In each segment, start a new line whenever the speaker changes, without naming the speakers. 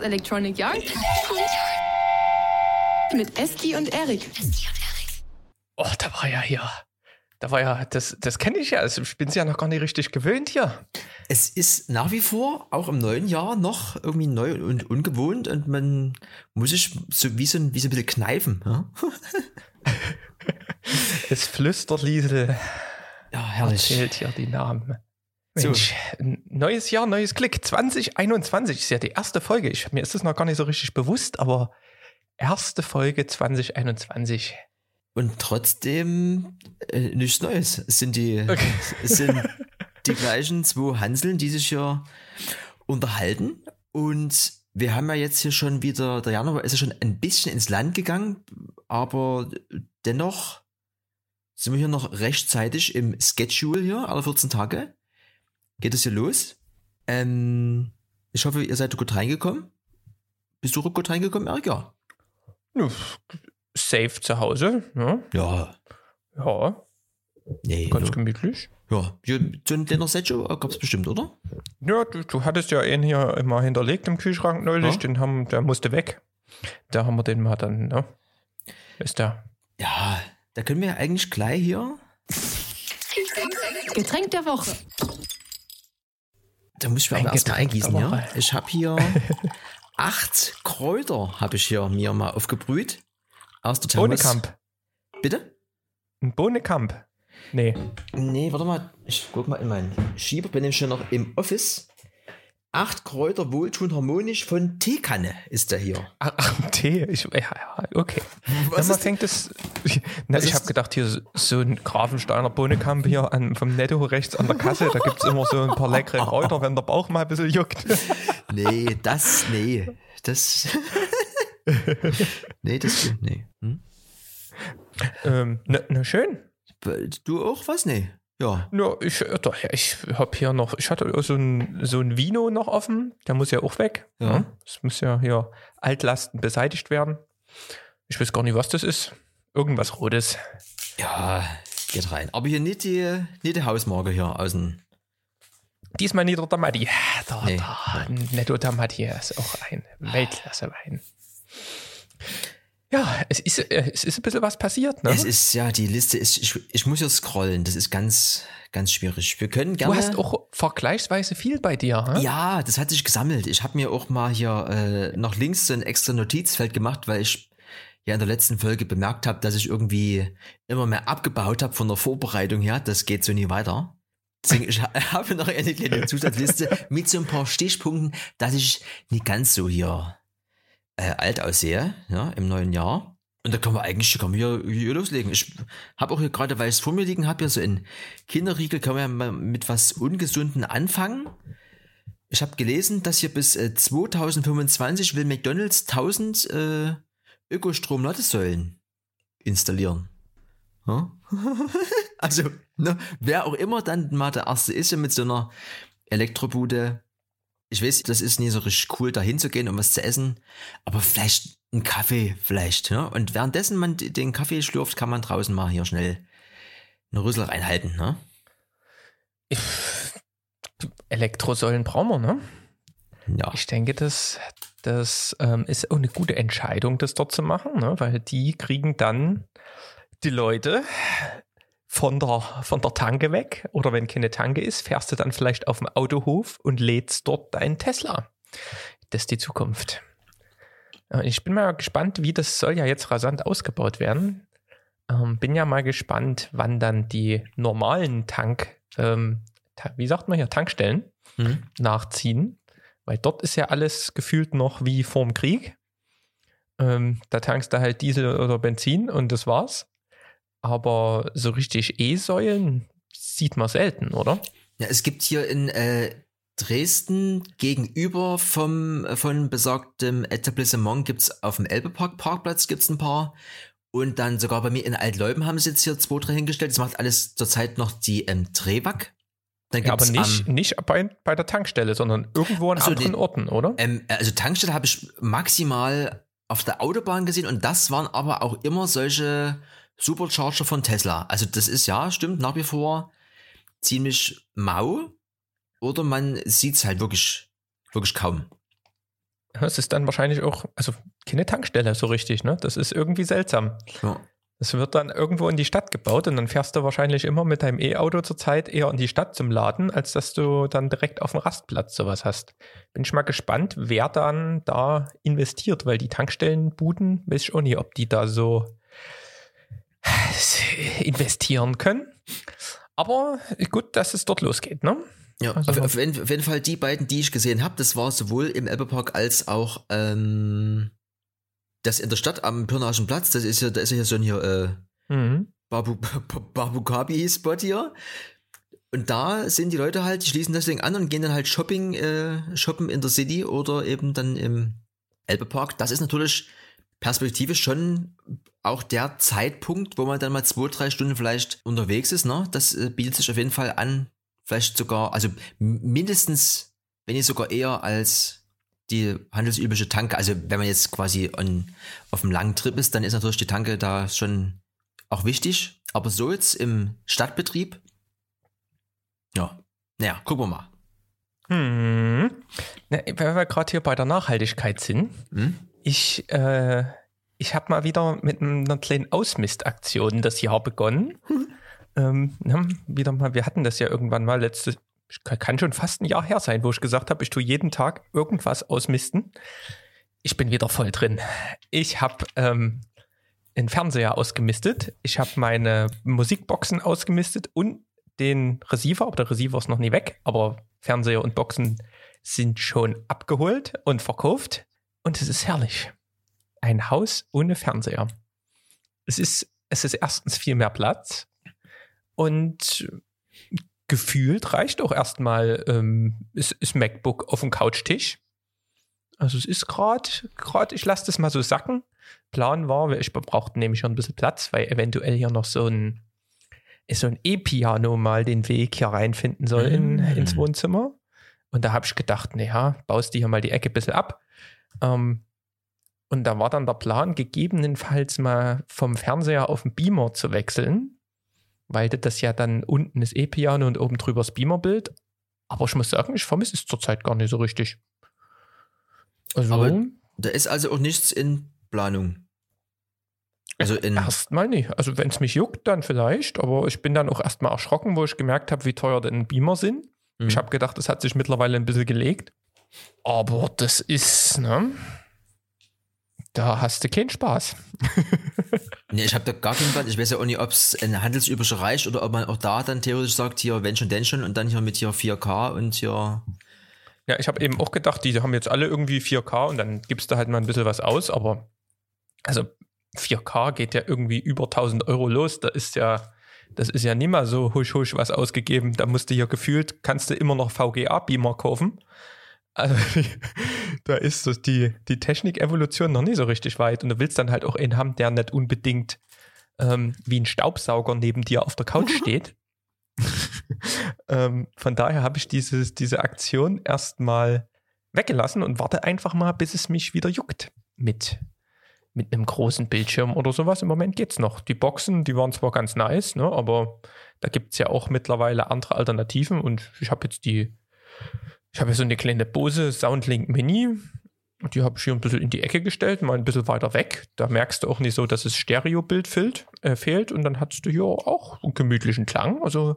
Chaos Electronic Yard mit Esti und Erik.
Oh, da war ja hier. Da war ja, das, das kenne ich ja. Also ich bin es ja noch gar nicht richtig gewöhnt hier.
Es ist nach wie vor, auch im neuen Jahr, noch irgendwie neu und ungewohnt und man muss sich so wie so ein, wie so ein bisschen kneifen. Ja?
es flüstert Liesel.
Ja, herrlich.
Erzählt hier die Namen. Mensch, neues Jahr, neues Glück. 2021 ist ja die erste Folge. Ich, mir ist das noch gar nicht so richtig bewusst, aber erste Folge 2021.
Und trotzdem äh, nichts Neues. Es sind die, okay. sind die gleichen zwei Hanseln, die sich hier unterhalten. Und wir haben ja jetzt hier schon wieder, der Januar ist ja schon ein bisschen ins Land gegangen, aber dennoch sind wir hier noch rechtzeitig im Schedule hier, alle 14 Tage. Geht es hier los. Ähm, ich hoffe, ihr seid gut reingekommen. Bist du gut reingekommen, Erik? Ja.
Safe zu Hause. Ne?
Ja.
Ja. Nee, Ganz no. gemütlich.
Ja, so ein kleiner Setcho gab es bestimmt, oder?
Ja, du, du, hattest ja einen hier immer hinterlegt im Kühlschrank neulich, ja? den haben, der musste weg. Da haben wir den mal dann, ne? Ist der.
Ja, da können wir eigentlich gleich hier.
Getränk der Woche.
Da muss ich mir aber erstmal eingießen, ja. Ich habe hier acht Kräuter, habe ich hier mir mal aufgebrüht. Aus der
Thermos. Bohnekamp.
Bitte?
Ein Bohnekamp. Nee.
Nee, warte mal. Ich guck mal in meinen Schieber. Bin nämlich schon noch im Office. Acht Kräuter wohltun harmonisch von Teekanne ist der hier.
Ach, Tee. Ich, ja, ja, okay. Was man fängt es. Na, ich habe gedacht, hier so ein Grafensteiner Bohnekamp hier an, vom Netto rechts an der Kasse. Da gibt es immer so ein paar leckere Kräuter, wenn der Bauch mal ein bisschen juckt.
Nee, das, nee. Das. nee, das, nee. Hm?
Ähm, na, na schön.
Du auch was? Nee. Ja.
Ja, ich, doch, ich habe hier noch, ich hatte so ein, so ein Vino noch offen, der muss ja auch weg. Ja. Ne? Es muss ja hier Altlasten beseitigt werden. Ich weiß gar nicht, was das ist. Irgendwas Rotes.
Ja, geht rein. Aber hier nicht die, nicht die Hausmarke hier aus dem.
Diesmal nicht der Damati. Der, nee. der Netto Damati ist auch ein Weltklasse-Wein. Ja, es ist, äh, es ist ein bisschen was passiert, ne?
Es ist, ja, die Liste ist, ich, ich muss ja scrollen, das ist ganz, ganz schwierig. Wir können gerne.
Du hast auch vergleichsweise viel bei dir, hm?
Ja, das hat sich gesammelt. Ich habe mir auch mal hier äh, noch links so ein extra Notizfeld gemacht, weil ich ja in der letzten Folge bemerkt habe, dass ich irgendwie immer mehr abgebaut habe von der Vorbereitung her. Das geht so nie weiter. Deswegen, ich habe noch eine kleine Zusatzliste mit so ein paar Stichpunkten, dass ich nicht ganz so hier äh, alt aussehe, ja, im neuen Jahr. Und da können wir eigentlich können wir hier, hier loslegen. Ich habe auch hier gerade, weil ich es vor mir liegen habe, ja so in Kinderriegel, können wir ja mal mit was Ungesunden anfangen. Ich habe gelesen, dass hier bis äh, 2025 will McDonalds 1000 äh, Ökostrom-Ladesäulen installieren. Ja? also, ne, wer auch immer dann mal der Erste ist, ja mit so einer Elektrobude ich weiß, das ist nie so richtig cool, da hinzugehen, um was zu essen, aber vielleicht ein Kaffee, vielleicht, ne? Und währenddessen man den Kaffee schlürft, kann man draußen mal hier schnell eine Rüssel reinhalten, ne?
Elektrosäulen brauchen wir, ne? Ja. Ich denke, das, das ähm, ist auch eine gute Entscheidung, das dort zu machen, ne? weil die kriegen dann die Leute von der, von der Tanke weg oder wenn keine Tanke ist, fährst du dann vielleicht auf dem Autohof und lädst dort deinen Tesla. Das ist die Zukunft. Ich bin mal gespannt, wie das soll ja jetzt rasant ausgebaut werden. Ähm, bin ja mal gespannt, wann dann die normalen Tank, ähm, wie sagt man hier, Tankstellen mhm. nachziehen. Weil dort ist ja alles gefühlt noch wie vorm Krieg. Ähm, da tankst du halt Diesel oder Benzin und das war's. Aber so richtig E-Säulen sieht man selten, oder?
Ja, es gibt hier in äh, Dresden gegenüber vom von besagtem Etablissement gibt's auf dem Elbepark Parkplatz gibt's ein paar und dann sogar bei mir in Altleuben haben sie jetzt hier zwei, drei hingestellt. Das macht alles zurzeit noch die ähm, Trewag.
Dann ja, aber nicht, am, nicht bei, bei der Tankstelle, sondern irgendwo an also anderen die, Orten, oder?
Ähm, also Tankstelle habe ich maximal auf der Autobahn gesehen und das waren aber auch immer solche Supercharger von Tesla. Also das ist ja, stimmt, nach wie vor ziemlich mau. Oder man sieht es halt wirklich, wirklich kaum.
Es ist dann wahrscheinlich auch, also keine Tankstelle so richtig, ne? Das ist irgendwie seltsam. Ja. Es wird dann irgendwo in die Stadt gebaut und dann fährst du wahrscheinlich immer mit deinem E-Auto zurzeit eher in die Stadt zum Laden, als dass du dann direkt auf dem Rastplatz sowas hast. Bin ich mal gespannt, wer dann da investiert, weil die Tankstellenbuden, weiß ich auch nicht, ob die da so investieren können. Aber gut, dass es dort losgeht, ne?
Ja, also, auf, jeden, auf, jeden, Fall die beiden, die ich gesehen habe, das war sowohl im Elbepark als auch ähm, das in der Stadt am Pirnaischen Platz, das ist ja, da ist ja so ein hier äh, mhm. Babu, Babu Spot hier. Und da sind die Leute halt, die schließen das Ding an und gehen dann halt Shopping, äh, shoppen in der City oder eben dann im Elbepark. Das ist natürlich perspektivisch schon auch der Zeitpunkt, wo man dann mal zwei, drei Stunden vielleicht unterwegs ist. Ne? Das äh, bietet sich auf jeden Fall an. Vielleicht sogar, also mindestens, wenn nicht sogar eher als die handelsübliche Tanke, also wenn man jetzt quasi on, auf einem langen Trip ist, dann ist natürlich die Tanke da schon auch wichtig. Aber so jetzt im Stadtbetrieb, ja, naja, gucken wir mal.
Hm. Na, wenn wir gerade hier bei der Nachhaltigkeit sind, hm? Ich, äh, ich habe mal wieder mit einer kleinen Ausmistaktion das Jahr begonnen. Hm. Ähm, wieder mal, wir hatten das ja irgendwann mal letztes, kann schon fast ein Jahr her sein, wo ich gesagt habe, ich tue jeden Tag irgendwas ausmisten. Ich bin wieder voll drin. Ich habe ähm, den Fernseher ausgemistet, ich habe meine Musikboxen ausgemistet und den Receiver, aber der Receiver ist noch nie weg, aber Fernseher und Boxen sind schon abgeholt und verkauft und es ist herrlich. Ein Haus ohne Fernseher. Es ist, es ist erstens viel mehr Platz und gefühlt reicht auch erstmal ähm, ist, ist MacBook auf dem Couchtisch. Also es ist gerade, gerade, ich lasse das mal so sacken. Plan war, ich brauchte nämlich schon ein bisschen Platz, weil eventuell hier noch so ein so ein E-Piano mal den Weg hier reinfinden soll in, mm. ins Wohnzimmer. Und da habe ich gedacht, naja, baust du hier mal die Ecke ein bisschen ab. Ähm, und da war dann der Plan, gegebenenfalls mal vom Fernseher auf den Beamer zu wechseln weil das ja dann unten ist E-Piano und oben drüber das Beamerbild. Aber ich muss sagen, ich vermisse es zurzeit gar nicht so richtig.
Also, Aber da ist also auch nichts in Planung.
Also in erstmal nicht. Also wenn es mich juckt, dann vielleicht. Aber ich bin dann auch erstmal erschrocken, wo ich gemerkt habe, wie teuer denn Beamer sind. Mhm. Ich habe gedacht, das hat sich mittlerweile ein bisschen gelegt. Aber das ist, ne? Da hast du keinen Spaß.
nee, ich habe da gar keinen Plan. Ich weiß ja auch nicht, ob es ein handelsüblicher reicht oder ob man auch da dann theoretisch sagt, hier, wenn schon, denn schon und dann hier mit hier 4K und hier.
Ja, ich habe eben auch gedacht, die haben jetzt alle irgendwie 4K und dann gibst du halt mal ein bisschen was aus, aber also 4K geht ja irgendwie über 1000 Euro los. Da ist ja, das ist ja nicht mal so husch husch was ausgegeben. Da musst du hier gefühlt, kannst du immer noch VGA-Beamer kaufen. Also da ist so die, die Technik-Evolution noch nie so richtig weit. Und du willst dann halt auch einen haben, der nicht unbedingt ähm, wie ein Staubsauger neben dir auf der Couch steht. ähm, von daher habe ich dieses, diese Aktion erstmal weggelassen und warte einfach mal, bis es mich wieder juckt mit, mit einem großen Bildschirm oder sowas. Im Moment geht's noch. Die Boxen, die waren zwar ganz nice, ne, aber da gibt es ja auch mittlerweile andere Alternativen und ich habe jetzt die ich habe ja so eine kleine Bose Soundlink Mini. Die habe ich hier ein bisschen in die Ecke gestellt, mal ein bisschen weiter weg. Da merkst du auch nicht so, dass es Stereobild fehlt, äh, fehlt. Und dann hast du hier auch einen gemütlichen Klang. Also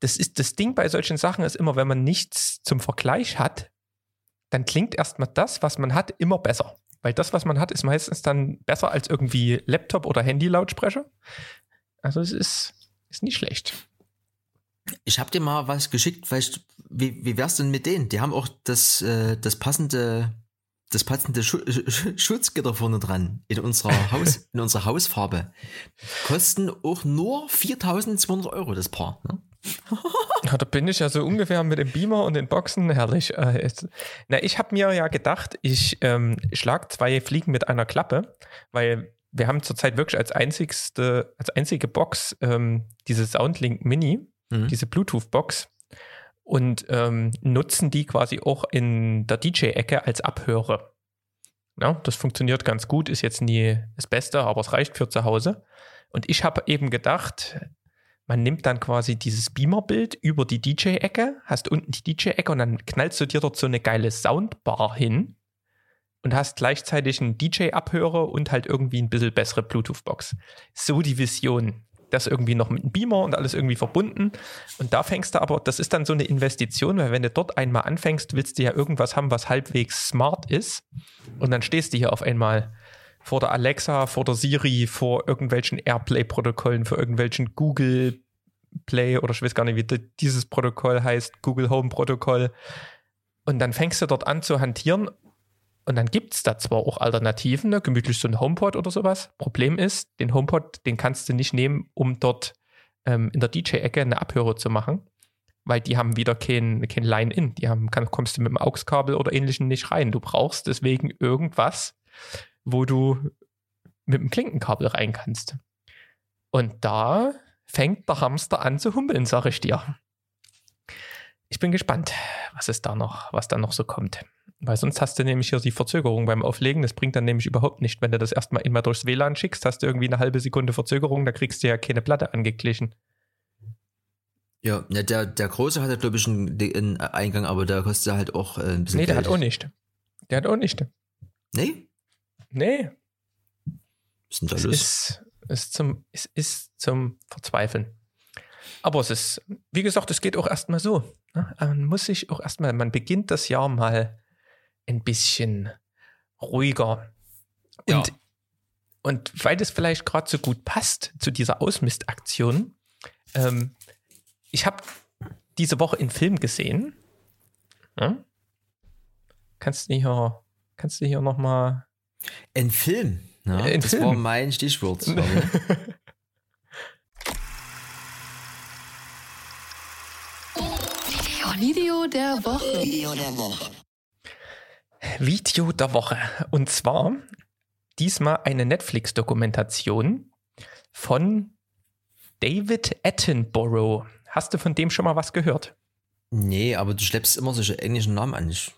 das ist das Ding bei solchen Sachen ist immer, wenn man nichts zum Vergleich hat, dann klingt erstmal das, was man hat, immer besser. Weil das, was man hat, ist meistens dann besser als irgendwie Laptop- oder Handy-Lautsprecher. Also es ist, ist nicht schlecht.
Ich habe dir mal was geschickt, weißt, wie, wie wär's denn mit denen? Die haben auch das, äh, das passende, das passende Schu Schutzgitter vorne dran in unserer Haus, in unserer Hausfarbe. Kosten auch nur 4200 Euro das Paar. Ne?
ja, da bin ich ja so ungefähr mit dem Beamer und den Boxen herrlich. Äh, na, ich habe mir ja gedacht, ich ähm, schlag zwei Fliegen mit einer Klappe, weil wir haben zurzeit wirklich als einzigste, als einzige Box ähm, diese Soundlink Mini mhm. diese Bluetooth-Box und ähm, nutzen die quasi auch in der DJ-Ecke als Abhörer. Ja, das funktioniert ganz gut, ist jetzt nie das Beste, aber es reicht für zu Hause. Und ich habe eben gedacht, man nimmt dann quasi dieses Beamer-Bild über die DJ-Ecke, hast unten die DJ-Ecke und dann knallst du dir dort so eine geile Soundbar hin. und hast gleichzeitig einen DJ-Abhörer und halt irgendwie ein bisschen bessere Bluetooth-Box. So die Vision. Das irgendwie noch mit einem Beamer und alles irgendwie verbunden. Und da fängst du aber, das ist dann so eine Investition, weil wenn du dort einmal anfängst, willst du ja irgendwas haben, was halbwegs smart ist. Und dann stehst du hier auf einmal vor der Alexa, vor der Siri, vor irgendwelchen Airplay-Protokollen, vor irgendwelchen Google Play oder ich weiß gar nicht, wie dieses Protokoll heißt, Google Home Protokoll. Und dann fängst du dort an zu hantieren und dann gibt es da zwar auch Alternativen, ne? gemütlich so ein HomePod oder sowas. Problem ist, den HomePod, den kannst du nicht nehmen, um dort ähm, in der DJ-Ecke eine Abhörer zu machen, weil die haben wieder kein, kein Line-In. Die haben, kann, kommst du mit dem AUX-Kabel oder ähnlichem nicht rein. Du brauchst deswegen irgendwas, wo du mit dem Klinkenkabel rein kannst. Und da fängt der Hamster an zu humpeln, sage ich dir. Ich bin gespannt, was es da noch, was da noch so kommt. Weil sonst hast du nämlich hier die Verzögerung beim Auflegen. Das bringt dann nämlich überhaupt nicht. Wenn du das erstmal immer durchs WLAN schickst, hast du irgendwie eine halbe Sekunde Verzögerung, da kriegst du ja keine Platte angeglichen.
Ja, der, der Große hat ja, glaube ich, einen, einen, Eingang, aber der kostet halt auch äh, ein bisschen.
Nee, der Geld. hat auch nicht. Der hat auch nicht.
Nee?
Nee.
Was ist denn da
es
los?
Ist, ist zum, es ist zum Verzweifeln. Aber es ist, wie gesagt, es geht auch erstmal so. Ne? Man muss sich auch erstmal, man beginnt das Jahr mal ein bisschen ruhiger. Und, ja. und weil das vielleicht gerade so gut passt zu dieser Ausmistaktion, ähm, ich habe diese Woche einen Film gesehen. Ja? Kannst du hier, kannst du hier nochmal.
Ein Film? Ja,
ein
das
Film.
war mein Stichwort.
Video der Woche.
Video der Woche.
Video der Woche. Und zwar diesmal eine Netflix-Dokumentation von David Attenborough. Hast du von dem schon mal was gehört?
Nee, aber du schleppst immer solche englischen Namen an.
Ist,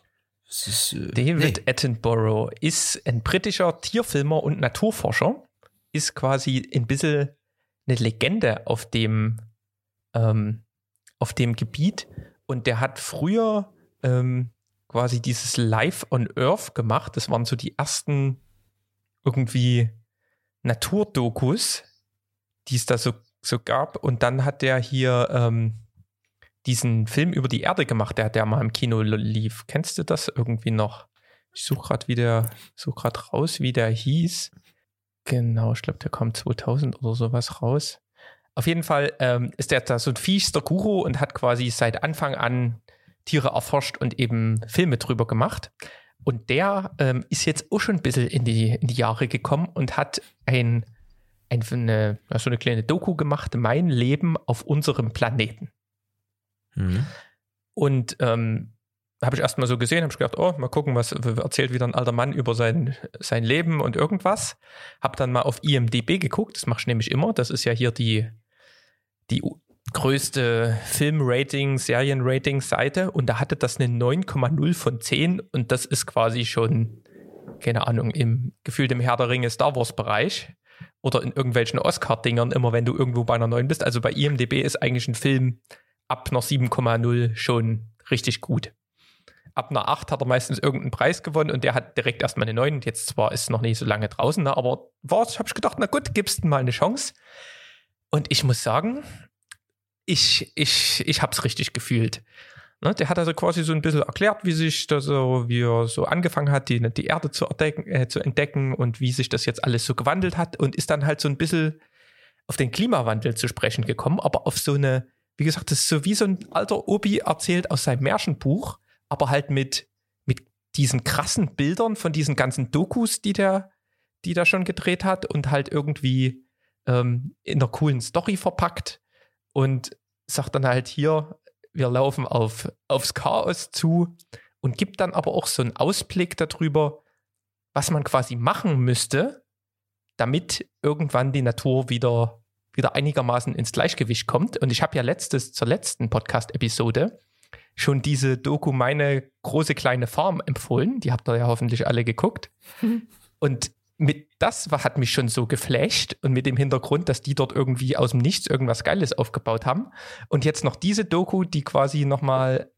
äh, David nee. Attenborough ist ein britischer Tierfilmer und Naturforscher. Ist quasi ein bisschen eine Legende auf dem, ähm, auf dem Gebiet. Und der hat früher ähm, quasi dieses Live on Earth gemacht. Das waren so die ersten irgendwie Naturdokus, die es da so, so gab. Und dann hat der hier ähm, diesen Film über die Erde gemacht, der, der mal im Kino lief. Kennst du das irgendwie noch? Ich suche gerade wieder, suche gerade raus, wie der hieß. Genau, ich glaube, der kommt 2000 oder sowas raus. Auf jeden Fall ähm, ist der da so ein fiester Guru und hat quasi seit Anfang an Tiere erforscht und eben Filme drüber gemacht. Und der ähm, ist jetzt auch schon ein bisschen in die, in die Jahre gekommen und hat ein, ein, eine, so eine kleine Doku gemacht, Mein Leben auf unserem Planeten. Mhm. Und ähm, habe ich erstmal so gesehen, habe ich gedacht, oh, mal gucken, was erzählt wieder ein alter Mann über sein, sein Leben und irgendwas. Habe dann mal auf IMDB geguckt, das mache ich nämlich immer. Das ist ja hier die, die größte Film-Rating, Serien-Rating-Seite und da hatte das eine 9,0 von 10 und das ist quasi schon, keine Ahnung, im Gefühl dem Herr der Ringe Star Wars-Bereich oder in irgendwelchen Oscar-Dingern immer, wenn du irgendwo bei einer 9 bist. Also bei IMDB ist eigentlich ein Film ab einer 7,0 schon richtig gut. Ab einer 8 hat er meistens irgendeinen Preis gewonnen und der hat direkt erstmal eine 9. Jetzt zwar ist es noch nicht so lange draußen, ne, aber war habe ich gedacht, na gut, gibst mal eine Chance. Und ich muss sagen, ich, ich, ich habe es richtig gefühlt. Ne, der hat also quasi so ein bisschen erklärt, wie sich das so, wie er so angefangen hat, die, die Erde zu, entdecken, äh, zu entdecken und wie sich das jetzt alles so gewandelt hat und ist dann halt so ein bisschen auf den Klimawandel zu sprechen gekommen, aber auf so eine, wie gesagt, das ist so wie so ein alter Obi erzählt aus seinem Märchenbuch, aber halt mit, mit diesen krassen Bildern von diesen ganzen Dokus, die der, die der schon gedreht hat und halt irgendwie ähm, in einer coolen Story verpackt und sagt dann halt hier, wir laufen auf, aufs Chaos zu und gibt dann aber auch so einen Ausblick darüber, was man quasi machen müsste, damit irgendwann die Natur wieder, wieder einigermaßen ins Gleichgewicht kommt. Und ich habe ja letztes zur letzten Podcast-Episode schon diese Doku Meine große kleine Farm empfohlen. Die habt ihr ja hoffentlich alle geguckt. Und mit das hat mich schon so geflasht und mit dem Hintergrund, dass die dort irgendwie aus dem Nichts irgendwas Geiles aufgebaut haben. Und jetzt noch diese Doku, die quasi nochmal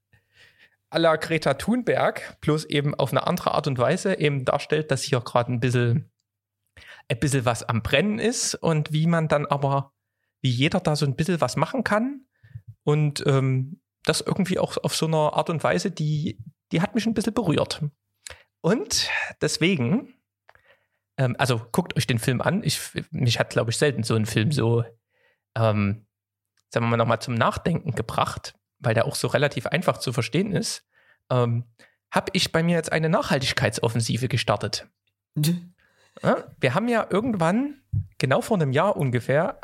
à la Greta Thunberg, bloß eben auf eine andere Art und Weise eben darstellt, dass hier gerade ein bisschen, ein bisschen was am Brennen ist und wie man dann aber, wie jeder da so ein bisschen was machen kann und ähm, das irgendwie auch auf so einer Art und Weise, die, die hat mich ein bisschen berührt. Und deswegen, ähm, also guckt euch den Film an. Ich, mich hat, glaube ich, selten so ein Film so, ähm, sagen wir mal, nochmal zum Nachdenken gebracht weil der auch so relativ einfach zu verstehen ist, ähm, habe ich bei mir jetzt eine Nachhaltigkeitsoffensive gestartet. Ja, wir haben ja irgendwann, genau vor einem Jahr ungefähr,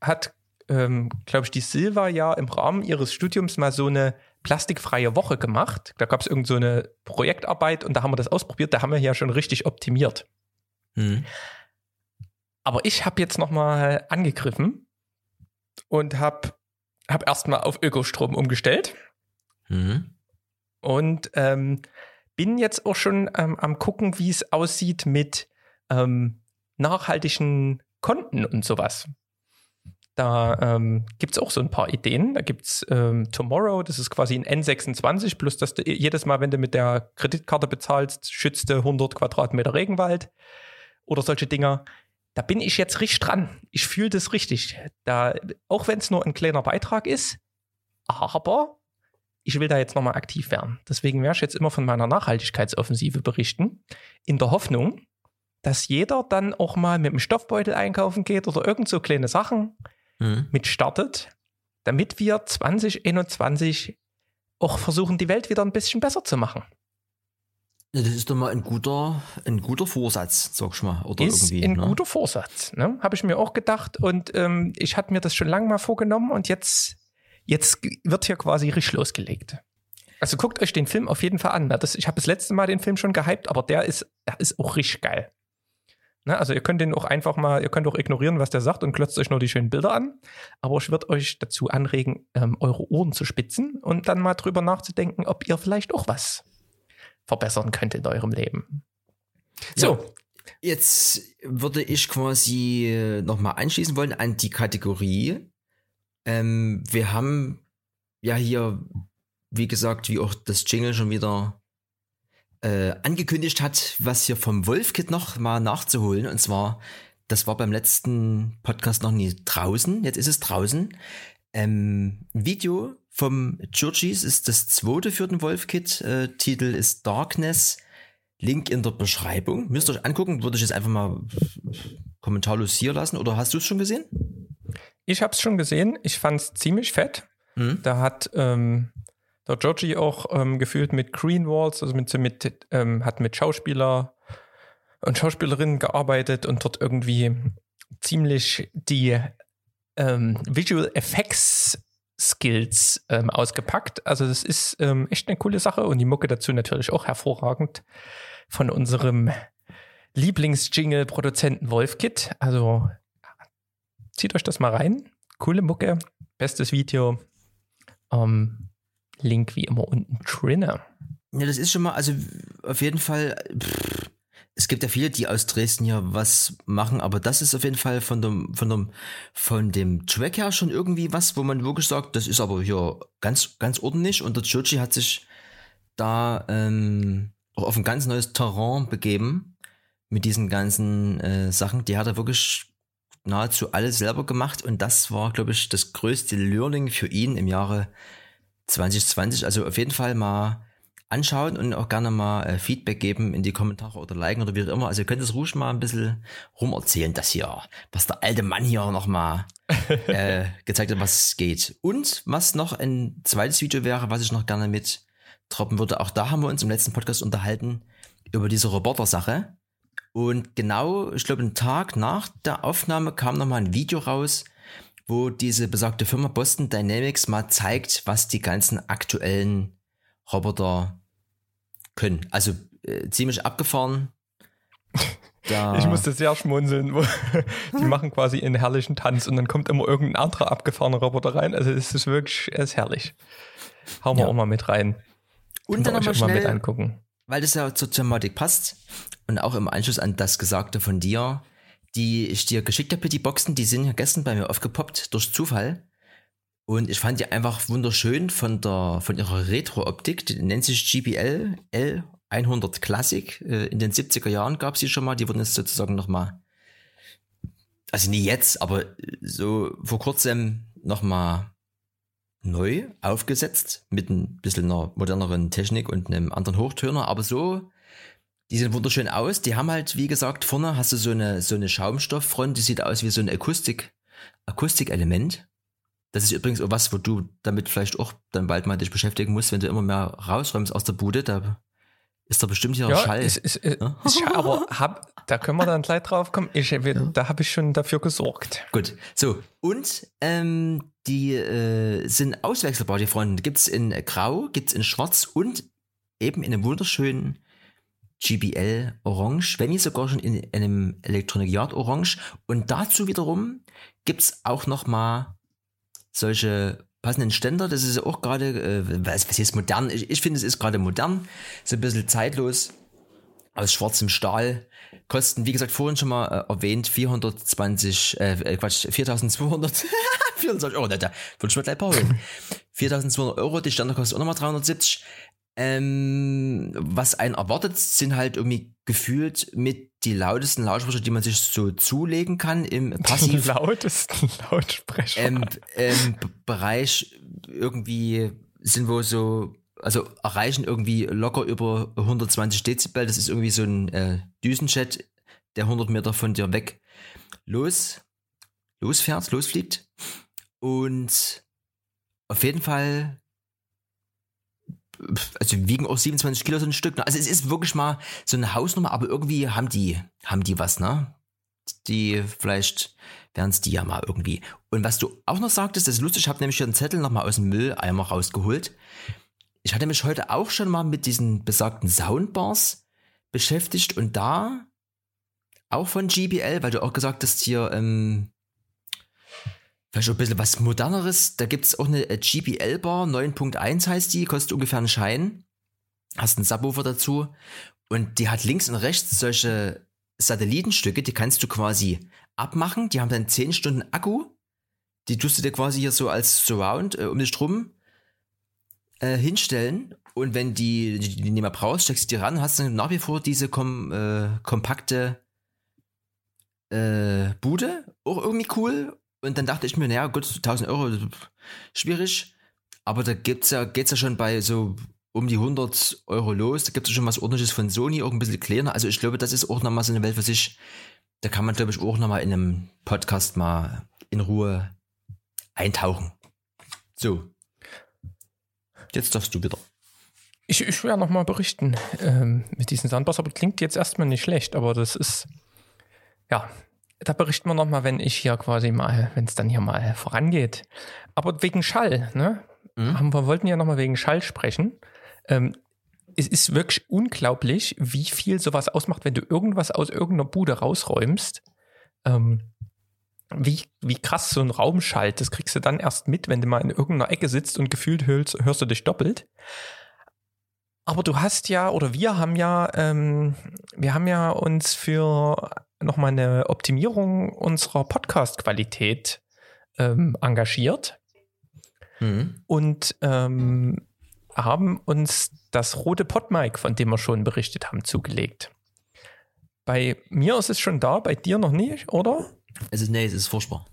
hat, ähm, glaube ich, die Silva ja im Rahmen ihres Studiums mal so eine plastikfreie Woche gemacht. Da gab es irgend so Projektarbeit und da haben wir das ausprobiert. Da haben wir ja schon richtig optimiert. Mhm. Aber ich habe jetzt nochmal angegriffen und habe habe erstmal auf Ökostrom umgestellt. Mhm. Und ähm, bin jetzt auch schon ähm, am gucken, wie es aussieht mit ähm, nachhaltigen Konten und sowas. Da ähm, gibt es auch so ein paar Ideen. Da gibt es ähm, Tomorrow, das ist quasi ein N26, plus dass du jedes Mal, wenn du mit der Kreditkarte bezahlst, schützt du 100 Quadratmeter Regenwald oder solche Dinger da bin ich jetzt richtig dran. Ich fühle das richtig. Da, auch wenn es nur ein kleiner Beitrag ist, aber ich will da jetzt nochmal aktiv werden. Deswegen werde ich jetzt immer von meiner Nachhaltigkeitsoffensive berichten, in der Hoffnung, dass jeder dann auch mal mit dem Stoffbeutel einkaufen geht oder irgend so kleine Sachen mhm. mit startet, damit wir 2021 auch versuchen, die Welt wieder ein bisschen besser zu machen.
Das ist doch mal ein guter, ein guter Vorsatz, sag ich mal. Oder
ist irgendwie, ein ne? guter Vorsatz, ne? Habe ich mir auch gedacht. Und ähm, ich hatte mir das schon lange mal vorgenommen und jetzt, jetzt wird hier quasi richtig losgelegt. Also guckt euch den Film auf jeden Fall an. Das, ich habe das letzte Mal den Film schon gehypt, aber der ist, der ist auch richtig geil. Ne? Also ihr könnt den auch einfach mal, ihr könnt auch ignorieren, was der sagt und klotzt euch nur die schönen Bilder an. Aber ich würde euch dazu anregen, ähm, eure Ohren zu spitzen und dann mal drüber nachzudenken, ob ihr vielleicht auch was verbessern könnt in eurem Leben.
So. Ja, jetzt würde ich quasi äh, nochmal anschließen wollen an die Kategorie. Ähm, wir haben ja hier, wie gesagt, wie auch das Jingle schon wieder äh, angekündigt hat, was hier vom Wolfkit noch mal nachzuholen. Und zwar, das war beim letzten Podcast noch nie draußen. Jetzt ist es draußen. Ähm, Video vom Churchies ist das zweite für den Wolf-Kit. Äh, Titel ist Darkness. Link in der Beschreibung. Müsst ihr euch angucken, würde ich jetzt einfach mal kommentarlos hier lassen. Oder hast du es schon gesehen?
Ich habe es schon gesehen. Ich fand es ziemlich fett. Mhm. Da hat ähm, der Georgie auch ähm, gefühlt mit Green Walls, also mit, mit ähm, hat mit Schauspieler und Schauspielerinnen gearbeitet und dort irgendwie ziemlich die ähm, Visual Effects Skills ähm, ausgepackt. Also das ist ähm, echt eine coole Sache und die Mucke dazu natürlich auch hervorragend von unserem Lieblings-Jingle-Produzenten Wolfkit. Also zieht euch das mal rein. Coole Mucke, bestes Video. Ähm, Link wie immer unten drinne.
Ja, das ist schon mal, also auf jeden Fall, pff, es gibt ja viele, die aus Dresden ja was machen, aber das ist auf jeden Fall von dem, von dem, von dem Track her schon irgendwie was, wo man wirklich sagt, das ist aber hier ganz, ganz ordentlich und der Churchy hat sich da ähm, auf ein ganz neues Terrain begeben mit diesen ganzen äh, Sachen. Die hat er wirklich nahezu alles selber gemacht und das war, glaube ich, das größte Learning für ihn im Jahre 2020. Also auf jeden Fall mal anschauen und auch gerne mal äh, Feedback geben in die Kommentare oder liken oder wie auch immer. Also ihr könnt es ruhig mal ein bisschen rumerzählen, dass hier, was der alte Mann hier nochmal äh, gezeigt hat, was geht. Und was noch ein zweites Video wäre, was ich noch gerne mit droppen würde, auch da haben wir uns im letzten Podcast unterhalten über diese Roboter-Sache. Und genau, ich glaube, einen Tag nach der Aufnahme kam nochmal ein Video raus, wo diese besagte Firma Boston Dynamics mal zeigt, was die ganzen aktuellen Roboter können. Also äh, ziemlich abgefahren.
Da ich musste sehr schmunzeln. Die machen quasi einen herrlichen Tanz und dann kommt immer irgendein anderer abgefahrener Roboter rein. Also es ist wirklich, es ist herrlich. Hauen wir ja. auch mal mit rein.
Und dann nochmal schnell, mit angucken. weil das ja zur Thematik passt und auch im Anschluss an das Gesagte von dir, die ich dir geschickt habe, die Boxen, die sind ja gestern bei mir aufgepoppt durch Zufall. Und ich fand die einfach wunderschön von der von ihrer Retro-Optik. Die nennt sich GBL L100 Classic. Äh, in den 70er Jahren gab es sie schon mal. Die wurden jetzt sozusagen nochmal, also nie jetzt, aber so vor kurzem nochmal neu aufgesetzt mit ein bisschen einer moderneren Technik und einem anderen Hochtöner. Aber so, die sehen wunderschön aus. Die haben halt, wie gesagt, vorne hast du so eine, so eine Schaumstofffront. Die sieht aus wie so ein Akustik, Akustikelement. Das ist übrigens auch was, wo du damit vielleicht auch dann bald mal dich beschäftigen musst, wenn du immer mehr rausräumst aus der Bude. Da ist da bestimmt hier
ja,
Schall.
Ist, ist, ist, ja? aber hab, da können wir dann gleich drauf kommen. Ich, ja. Da habe ich schon dafür gesorgt.
Gut. So, und ähm, die äh, sind auswechselbar, die Fronten. Gibt es in Grau, gibt es in Schwarz und eben in einem wunderschönen GBL Orange, wenn nicht sogar schon in einem Electronic Yard Orange. Und dazu wiederum gibt es auch noch mal solche passenden Ständer. Das ist auch gerade, äh, was, was ist modern? Ich, ich finde, es ist gerade modern, so ein bisschen zeitlos, aus schwarzem Stahl. Kosten, wie gesagt, vorhin schon mal äh, erwähnt, 420, äh, äh Quatsch, 4200, 24 Euro, da würde ich mal gleich holen. 4200 Euro, die Ständer kostet auch nochmal 370. Ähm, was einen erwartet, sind halt irgendwie gefühlt mit die lautesten Lautsprecher, die man sich so zulegen kann im Passiv.
Die lautesten Lautsprecher. Ähm,
ähm, Bereich irgendwie sind wo so, also erreichen irgendwie locker über 120 Dezibel. Das ist irgendwie so ein äh, Düsenjet, der 100 Meter von dir weg los, losfährt, losfliegt. Und auf jeden Fall also wiegen auch 27 Kilo so ein Stück. Ne? Also es ist wirklich mal so eine Hausnummer, aber irgendwie haben die, haben die was, ne? Die, vielleicht wären es die ja mal irgendwie. Und was du auch noch sagtest, das ist lustig, ich habe nämlich hier einen Zettel nochmal aus dem Mülleimer rausgeholt. Ich hatte mich heute auch schon mal mit diesen besagten Soundbars beschäftigt und da auch von GBL, weil du auch gesagt hast, hier ähm, Vielleicht auch ein bisschen was moderneres. Da gibt es auch eine äh, GBL-Bar, 9.1 heißt die, kostet ungefähr einen Schein. Hast einen Subwoofer dazu. Und die hat links und rechts solche Satellitenstücke, die kannst du quasi abmachen. Die haben dann 10 Stunden Akku. Die tust du dir quasi hier so als Surround äh, um dich drum äh, hinstellen. Und wenn die, die, die nicht mehr brauchst, steckst du die ran, hast dann nach wie vor diese kom, äh, kompakte äh, Bude. Auch irgendwie cool. Und dann dachte ich mir, naja, gut, 1000 Euro, schwierig. Aber da gibt's ja, geht's ja schon bei so um die 100 Euro los. Da gibt es schon was ordentliches von Sony, auch ein bisschen kleiner. Also ich glaube, das ist auch nochmal so eine Welt für sich. Da kann man, glaube ich, auch nochmal in einem Podcast mal in Ruhe eintauchen. So. Jetzt darfst du wieder.
Ich, ich werde nochmal berichten ähm, mit diesen Sandbars, aber klingt jetzt erstmal nicht schlecht, aber das ist, ja, da berichten wir nochmal, wenn ich hier quasi mal, wenn es dann hier mal vorangeht. Aber wegen Schall, ne? Mhm. Wir wollten ja nochmal wegen Schall sprechen. Ähm, es ist wirklich unglaublich, wie viel sowas ausmacht, wenn du irgendwas aus irgendeiner Bude rausräumst. Ähm, wie, wie krass so ein Raum schallt, das kriegst du dann erst mit, wenn du mal in irgendeiner Ecke sitzt und gefühlt hörst, hörst du dich doppelt. Aber du hast ja, oder wir haben ja, ähm, wir haben ja uns für nochmal eine Optimierung unserer Podcast-Qualität ähm, engagiert mhm. und ähm, haben uns das rote Podmic, von dem wir schon berichtet haben, zugelegt. Bei mir ist es schon da, bei dir noch nicht, oder?
Es ist, nee, es ist furchtbar.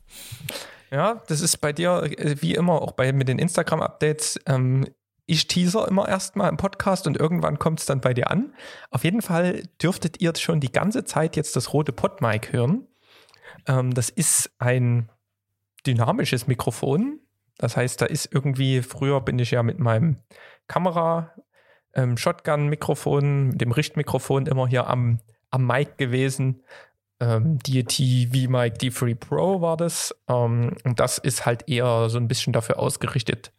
Ja, das ist bei dir äh, wie immer auch bei mit den Instagram-Updates ähm, ich teaser immer erstmal im Podcast und irgendwann kommt es dann bei dir an. Auf jeden Fall dürftet ihr schon die ganze Zeit jetzt das rote Podmic hören. Ähm, das ist ein dynamisches Mikrofon. Das heißt, da ist irgendwie, früher bin ich ja mit meinem Kamera, ähm, mit dem Richtmikrofon immer hier am, am Mic gewesen. Ähm, DT V-Mic D3 Pro war das. Ähm, und das ist halt eher so ein bisschen dafür ausgerichtet,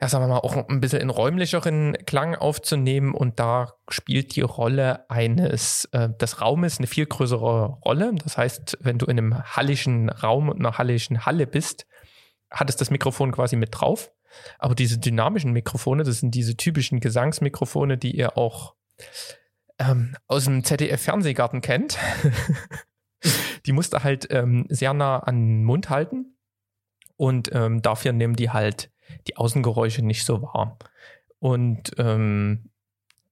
ja, sagen wir mal, auch ein bisschen in räumlicheren Klang aufzunehmen und da spielt die Rolle eines äh, des Raumes eine viel größere Rolle. Das heißt, wenn du in einem hallischen Raum und einer hallischen Halle bist, hat es das Mikrofon quasi mit drauf. Aber diese dynamischen Mikrofone, das sind diese typischen Gesangsmikrofone, die ihr auch ähm, aus dem ZDF-Fernsehgarten kennt. die musst du halt ähm, sehr nah an den Mund halten und ähm, dafür nehmen die halt die Außengeräusche nicht so wahr. Und ähm,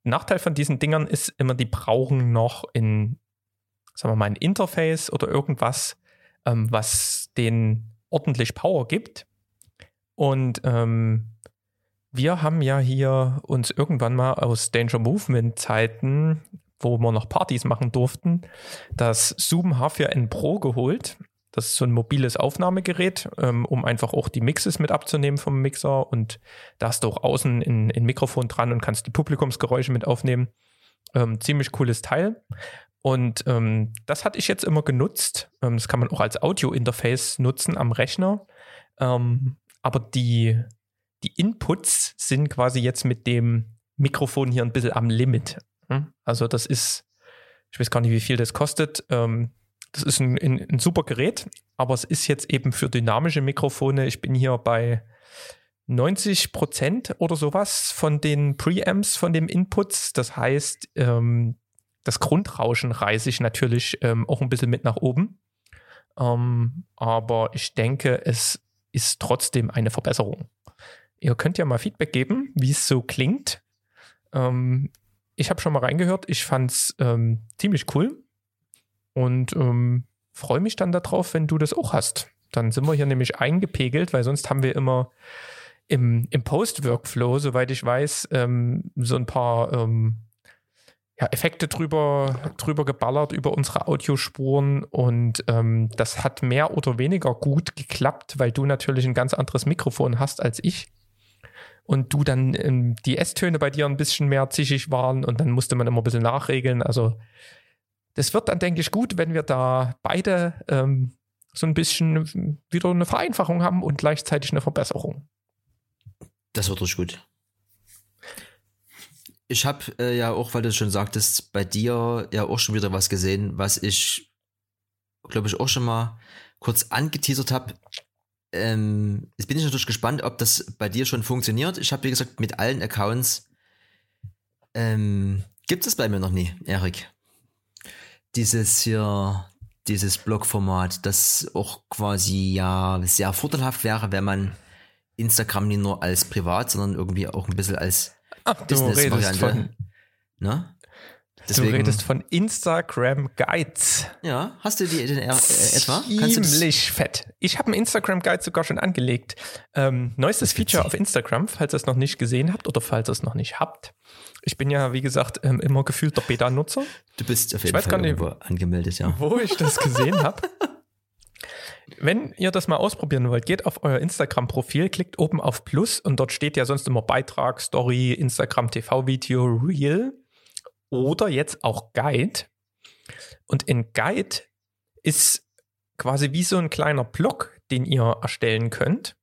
Nachteil von diesen Dingern ist immer, die brauchen noch in, sagen wir mal, ein Interface oder irgendwas, ähm, was den ordentlich Power gibt. Und ähm, wir haben ja hier uns irgendwann mal aus Danger Movement Zeiten, wo wir noch Partys machen durften, das Zoom H4n Pro geholt. Das ist so ein mobiles Aufnahmegerät, ähm, um einfach auch die Mixes mit abzunehmen vom Mixer. Und da hast du auch außen ein, ein Mikrofon dran und kannst die Publikumsgeräusche mit aufnehmen. Ähm, ziemlich cooles Teil. Und ähm, das hatte ich jetzt immer genutzt. Ähm, das kann man auch als Audio-Interface nutzen am Rechner. Ähm, aber die, die Inputs sind quasi jetzt mit dem Mikrofon hier ein bisschen am Limit. Hm? Also das ist, ich weiß gar nicht, wie viel das kostet. Ähm, das ist ein, ein, ein, super Gerät, aber es ist jetzt eben für dynamische Mikrofone. Ich bin hier bei 90 Prozent oder sowas von den Preamps, von dem Inputs. Das heißt, ähm, das Grundrauschen reiße ich natürlich ähm, auch ein bisschen mit nach oben. Ähm, aber ich denke, es ist trotzdem eine Verbesserung. Ihr könnt ja mal Feedback geben, wie es so klingt. Ähm, ich habe schon mal reingehört. Ich fand es ähm, ziemlich cool. Und ähm, freue mich dann darauf, wenn du das auch hast. Dann sind wir hier nämlich eingepegelt, weil sonst haben wir immer im, im Post-Workflow, soweit ich weiß, ähm, so ein paar ähm, ja, Effekte drüber, drüber geballert über unsere Audiospuren und ähm, das hat mehr oder weniger gut geklappt, weil du natürlich ein ganz anderes Mikrofon hast als ich und du dann ähm, die S-Töne bei dir ein bisschen mehr zischig waren und dann musste man immer ein bisschen nachregeln. Also das wird dann, denke ich, gut, wenn wir da beide ähm, so ein bisschen wieder eine Vereinfachung haben und gleichzeitig eine Verbesserung.
Das wird richtig gut. Ich habe äh, ja auch, weil du schon sagtest, bei dir ja auch schon wieder was gesehen, was ich, glaube ich, auch schon mal kurz angeteasert habe. Ähm, jetzt bin ich natürlich gespannt, ob das bei dir schon funktioniert. Ich habe, wie gesagt, mit allen Accounts ähm, gibt es bei mir noch nie, Erik dieses hier, dieses Blogformat, das auch quasi ja sehr vorteilhaft wäre, wenn man Instagram nicht nur als privat, sondern irgendwie auch ein bisschen als Business-Variante.
Ne? Deswegen, du redest von Instagram Guides.
Ja, hast du die denn äh, etwa?
Ziemlich fett. Ich habe einen Instagram Guide sogar schon angelegt. Ähm, neuestes Feature auf Instagram, falls ihr es noch nicht gesehen habt oder falls ihr es noch nicht habt. Ich bin ja, wie gesagt, ähm, immer gefühlter Beta-Nutzer.
Du bist auf jeden ich Fall nicht, angemeldet, ja.
Wo ich das gesehen habe. Wenn ihr das mal ausprobieren wollt, geht auf euer Instagram-Profil, klickt oben auf Plus und dort steht ja sonst immer Beitrag, Story, Instagram TV-Video, Real oder jetzt auch Guide. Und in Guide ist quasi wie so ein kleiner Blog, den ihr erstellen könnt.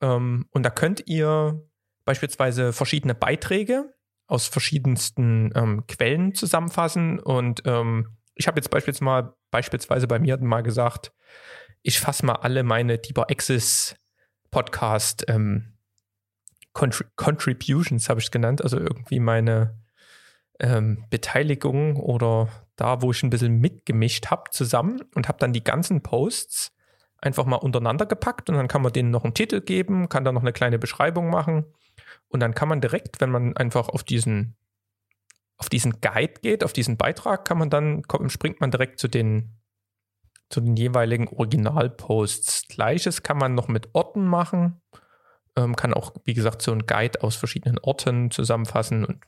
Ähm, und da könnt ihr beispielsweise verschiedene Beiträge aus verschiedensten ähm, Quellen zusammenfassen. Und ähm, ich habe jetzt beispielsweise, beispielsweise bei mir mal gesagt, ich fasse mal alle meine Deeper Access Podcast ähm, Contri Contributions, habe ich es genannt, also irgendwie meine ähm, Beteiligung oder da, wo ich ein bisschen mitgemischt habe, zusammen und habe dann die ganzen Posts einfach mal untereinander gepackt. Und dann kann man denen noch einen Titel geben, kann da noch eine kleine Beschreibung machen und dann kann man direkt, wenn man einfach auf diesen, auf diesen Guide geht, auf diesen Beitrag, kann man dann, kommt, springt man direkt zu den, zu den jeweiligen Originalposts. Gleiches kann man noch mit Orten machen. Ähm, kann auch, wie gesagt, so ein Guide aus verschiedenen Orten zusammenfassen und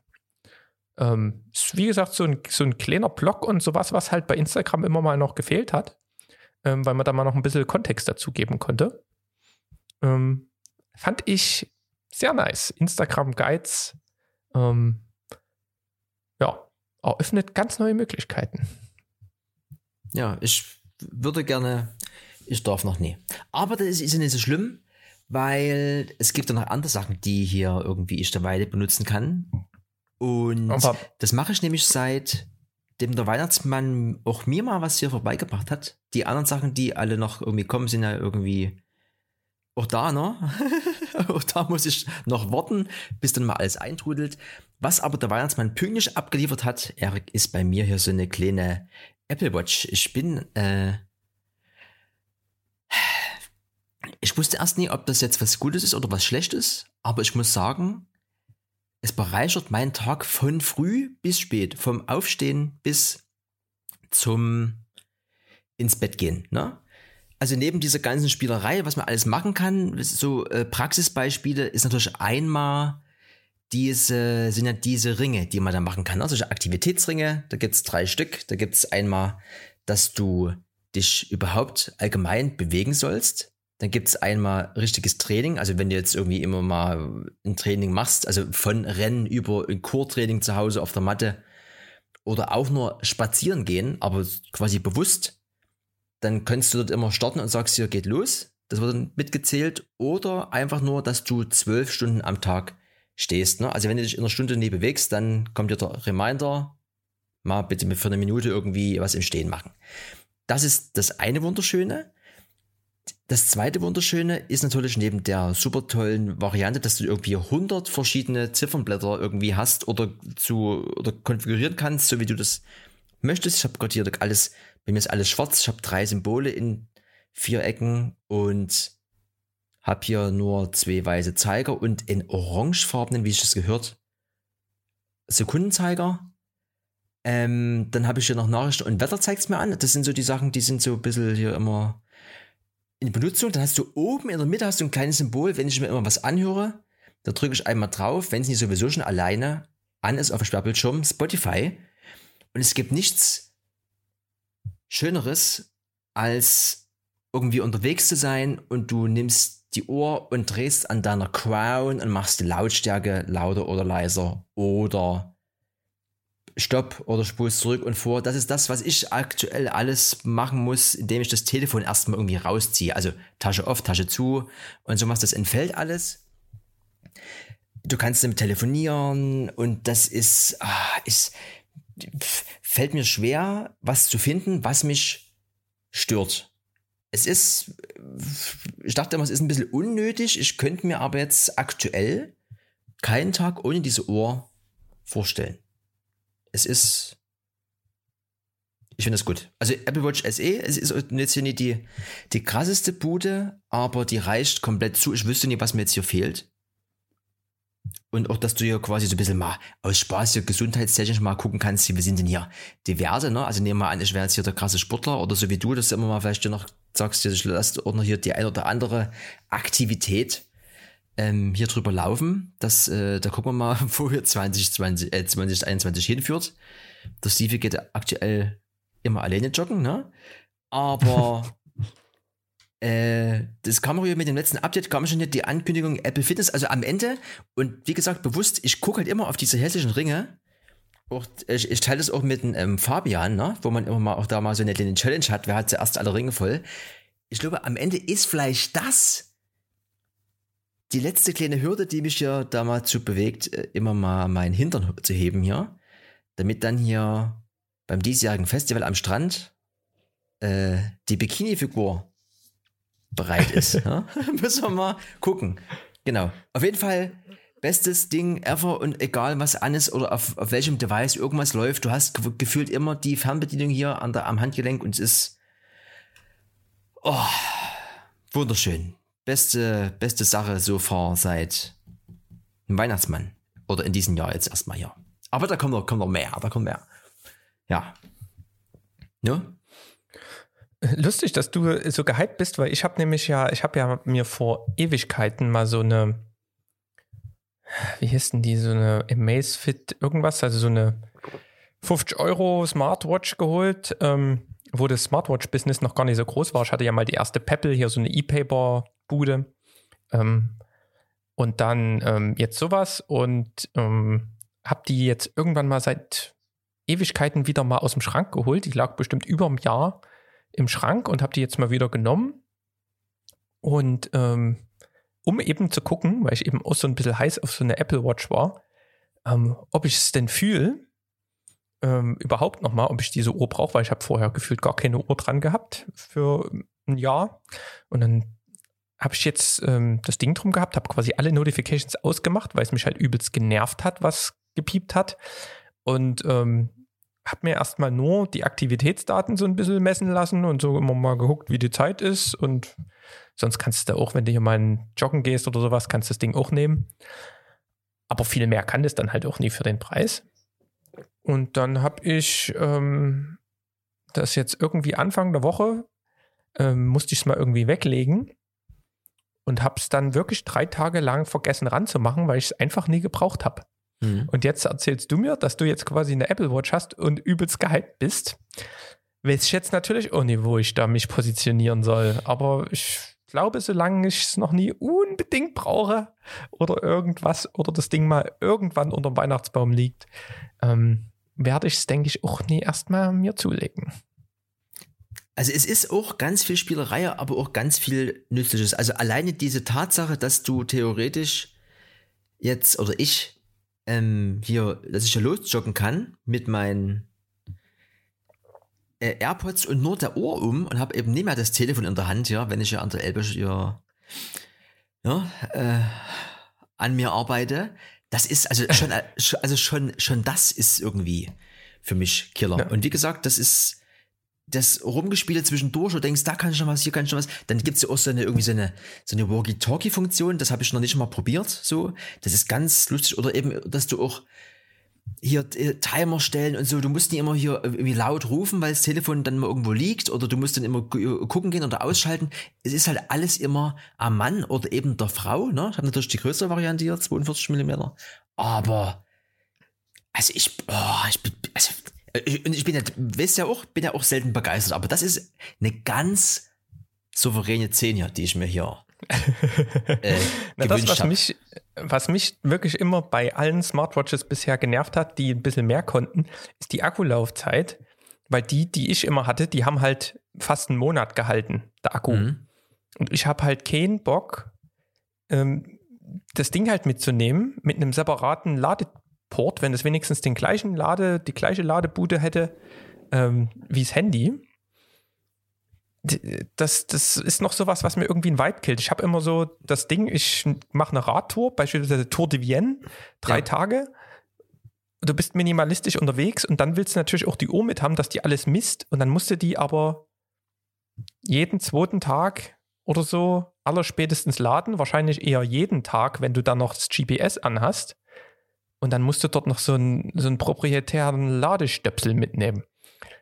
ähm, ist, wie gesagt, so ein, so ein kleiner Blog und sowas, was halt bei Instagram immer mal noch gefehlt hat, ähm, weil man da mal noch ein bisschen Kontext dazu geben konnte. Ähm, fand ich sehr nice. Instagram Guides, ähm, ja, eröffnet ganz neue Möglichkeiten.
Ja, ich würde gerne, ich darf noch nie. Aber das ist, ist ja nicht so schlimm, weil es gibt ja noch andere Sachen, die hier irgendwie ich derweil benutzen kann. Und Aber das mache ich nämlich seit dem der Weihnachtsmann auch mir mal was hier vorbeigebracht hat. Die anderen Sachen, die alle noch irgendwie kommen, sind ja irgendwie auch da, ne? auch da muss ich noch warten, bis dann mal alles eintrudelt. Was aber der Weihnachtsmann pünktlich abgeliefert hat, Erik, ist bei mir hier so eine kleine Apple Watch. Ich bin, äh, ich wusste erst nie, ob das jetzt was Gutes ist oder was Schlechtes, aber ich muss sagen, es bereichert meinen Tag von früh bis spät, vom Aufstehen bis zum ins Bett gehen. Ne? Also neben dieser ganzen Spielerei, was man alles machen kann, so äh, Praxisbeispiele ist natürlich einmal diese, sind ja diese Ringe, die man da machen kann. Also Aktivitätsringe, da gibt's drei Stück. Da gibt's einmal, dass du dich überhaupt allgemein bewegen sollst. Dann gibt's einmal richtiges Training, also wenn du jetzt irgendwie immer mal ein Training machst, also von Rennen über ein Core-Training zu Hause auf der Matte oder auch nur spazieren gehen, aber quasi bewusst, dann kannst du dort immer starten und sagst, hier geht los. Das wird dann mitgezählt. Oder einfach nur, dass du zwölf Stunden am Tag stehst. Ne? Also wenn du dich in einer Stunde nie bewegst, dann kommt dir der Reminder, mal bitte für eine Minute irgendwie was im Stehen machen. Das ist das eine Wunderschöne. Das zweite Wunderschöne ist natürlich neben der super tollen Variante, dass du irgendwie 100 verschiedene Ziffernblätter irgendwie hast oder zu oder konfigurieren kannst, so wie du das möchtest. Ich habe gerade hier alles, bei mir ist alles schwarz. Ich habe drei Symbole in vier Ecken und habe hier nur zwei weiße Zeiger und in orangefarbenen, wie ich das gehört, Sekundenzeiger. Ähm, dann habe ich hier noch Nachrichten und Wetter zeigt es mir an. Das sind so die Sachen, die sind so ein bisschen hier immer in Benutzung. Dann hast du oben in der Mitte hast du ein kleines Symbol, wenn ich mir immer was anhöre, da drücke ich einmal drauf, wenn es nicht sowieso schon alleine an ist auf dem Sperrbildschirm, Spotify. Und es gibt nichts Schöneres, als irgendwie unterwegs zu sein und du nimmst die Uhr und drehst an deiner Crown und machst die Lautstärke lauter oder leiser oder Stopp oder spulst zurück und vor. Das ist das, was ich aktuell alles machen muss, indem ich das Telefon erstmal irgendwie rausziehe. Also Tasche auf, Tasche zu und so machst das entfällt alles. Du kannst damit telefonieren und das ist, ah, ist, fällt mir schwer, was zu finden, was mich stört es ist, ich dachte immer, es ist ein bisschen unnötig. Ich könnte mir aber jetzt aktuell keinen Tag ohne diese Uhr vorstellen. Es ist, ich finde es gut. Also Apple Watch SE, es ist jetzt hier nicht die, die krasseste Bude, aber die reicht komplett zu. Ich wüsste nicht, was mir jetzt hier fehlt. Und auch, dass du hier quasi so ein bisschen mal aus Spaß hier gesundheitstechnisch mal gucken kannst, wie sind denn hier diverse, ne? Also nehmen wir an, ich wäre jetzt hier der krasse Sportler oder so wie du, dass du immer mal vielleicht noch sagst, ich lasse auch hier die ein oder andere Aktivität ähm, hier drüber laufen. Das, äh, da gucken wir mal, wo hier 2020, äh, 2021 hinführt. Der Stevie geht aktuell immer alleine joggen, ne? Aber Äh, das kam auch mit dem letzten Update, kam schon die Ankündigung Apple Fitness, also am Ende. Und wie gesagt, bewusst, ich gucke halt immer auf diese hässlichen Ringe. Auch, ich, ich teile das auch mit dem ähm, Fabian, ne? wo man immer mal auch da mal so eine kleine Challenge hat, wer hat zuerst alle Ringe voll. Ich glaube, am Ende ist vielleicht das die letzte kleine Hürde, die mich ja da mal zu bewegt, äh, immer mal meinen Hintern zu heben hier. Damit dann hier beim diesjährigen Festival am Strand äh, die Bikini-Figur bereit ist. ja? Müssen wir mal gucken. Genau. Auf jeden Fall bestes Ding ever und egal was an ist oder auf, auf welchem Device irgendwas läuft, du hast gefühlt immer die Fernbedienung hier an der, am Handgelenk und es ist oh, wunderschön. Beste, beste Sache so far seit Weihnachtsmann. Oder in diesem Jahr jetzt erstmal hier. Aber da kommt noch, kommt noch mehr, da kommt mehr. Ja. Ne?
Lustig, dass du so gehypt bist, weil ich habe nämlich ja, ich habe ja mir vor Ewigkeiten mal so eine, wie hieß denn die, so eine Amazfit irgendwas, also so eine 50 Euro Smartwatch geholt, ähm, wo das Smartwatch-Business noch gar nicht so groß war. Ich hatte ja mal die erste Pebble, hier so eine E-Paper-Bude. Ähm, und dann ähm, jetzt sowas und ähm, habe die jetzt irgendwann mal seit Ewigkeiten wieder mal aus dem Schrank geholt. Die lag bestimmt über einem Jahr im Schrank und habe die jetzt mal wieder genommen. Und ähm, um eben zu gucken, weil ich eben auch so ein bisschen heiß auf so eine Apple Watch war, ähm, ob ich es denn fühle, ähm, überhaupt nochmal, ob ich diese Uhr brauche, weil ich habe vorher gefühlt gar keine Uhr dran gehabt für ein Jahr. Und dann habe ich jetzt ähm, das Ding drum gehabt, habe quasi alle Notifications ausgemacht, weil es mich halt übelst genervt hat, was gepiept hat. Und ähm, habe mir erstmal nur die Aktivitätsdaten so ein bisschen messen lassen und so immer mal geguckt, wie die Zeit ist. Und sonst kannst du auch, wenn du hier mal joggen gehst oder sowas, kannst du das Ding auch nehmen. Aber viel mehr kann das dann halt auch nie für den Preis. Und dann habe ich ähm, das jetzt irgendwie Anfang der Woche, ähm, musste ich es mal irgendwie weglegen und habe es dann wirklich drei Tage lang vergessen ranzumachen, weil ich es einfach nie gebraucht habe. Mhm. Und jetzt erzählst du mir, dass du jetzt quasi eine Apple Watch hast und übelst gehypt bist. Weiß ich jetzt natürlich auch nicht, wo ich da mich positionieren soll. Aber ich glaube, solange ich es noch nie unbedingt brauche oder irgendwas oder das Ding mal irgendwann unter dem Weihnachtsbaum liegt, ähm, werde ich es, denke ich, auch nie erstmal mir zulegen.
Also es ist auch ganz viel Spielerei, aber auch ganz viel Nützliches. Also alleine diese Tatsache, dass du theoretisch jetzt oder ich ähm, hier, dass ich ja losjoggen kann mit meinen äh, AirPods und nur der Ohr um und habe eben nicht mehr das Telefon in der Hand, ja, wenn ich ja an der Elbe ja, ja äh, an mir arbeite. Das ist also schon, äh, also schon, schon das ist irgendwie für mich Killer. Ja. Und wie gesagt, das ist das Rumgespiele zwischendurch und denkst, da kann ich noch was, hier kann ich noch was. Dann gibt's ja auch so eine, irgendwie so eine, so eine Walkie-Talkie-Funktion, das habe ich noch nicht mal probiert, so. Das ist ganz lustig. Oder eben, dass du auch hier äh, Timer stellen und so, du musst nicht immer hier irgendwie laut rufen, weil das Telefon dann mal irgendwo liegt oder du musst dann immer gucken gehen oder ausschalten. Es ist halt alles immer am Mann oder eben der Frau, ne? Ich habe natürlich die größere Variante hier, 42 Millimeter. Aber, also ich, oh, ich bin, also äh, und ich bin ja, weißt ja auch, bin ja auch selten begeistert, aber das ist eine ganz souveräne 10 hier, die ich mir hier
äh, Na, das, was mich, was mich wirklich immer bei allen Smartwatches bisher genervt hat, die ein bisschen mehr konnten, ist die Akkulaufzeit. Weil die, die ich immer hatte, die haben halt fast einen Monat gehalten, der Akku. Mhm. Und ich habe halt keinen Bock, ähm, das Ding halt mitzunehmen mit einem separaten Lade Port, wenn es wenigstens den gleichen Lade, die gleiche Ladebude hätte ähm, wie das Handy. Das, das ist noch sowas, was mir irgendwie ein Vibe killt. Ich habe immer so das Ding, ich mache eine Radtour, beispielsweise Tour de Vienne, drei ja. Tage. Du bist minimalistisch unterwegs und dann willst du natürlich auch die Uhr mit haben, dass die alles misst und dann musst du die aber jeden zweiten Tag oder so allerspätestens laden, wahrscheinlich eher jeden Tag, wenn du dann noch das GPS anhast. Und dann musst du dort noch so einen, so einen proprietären Ladestöpsel mitnehmen.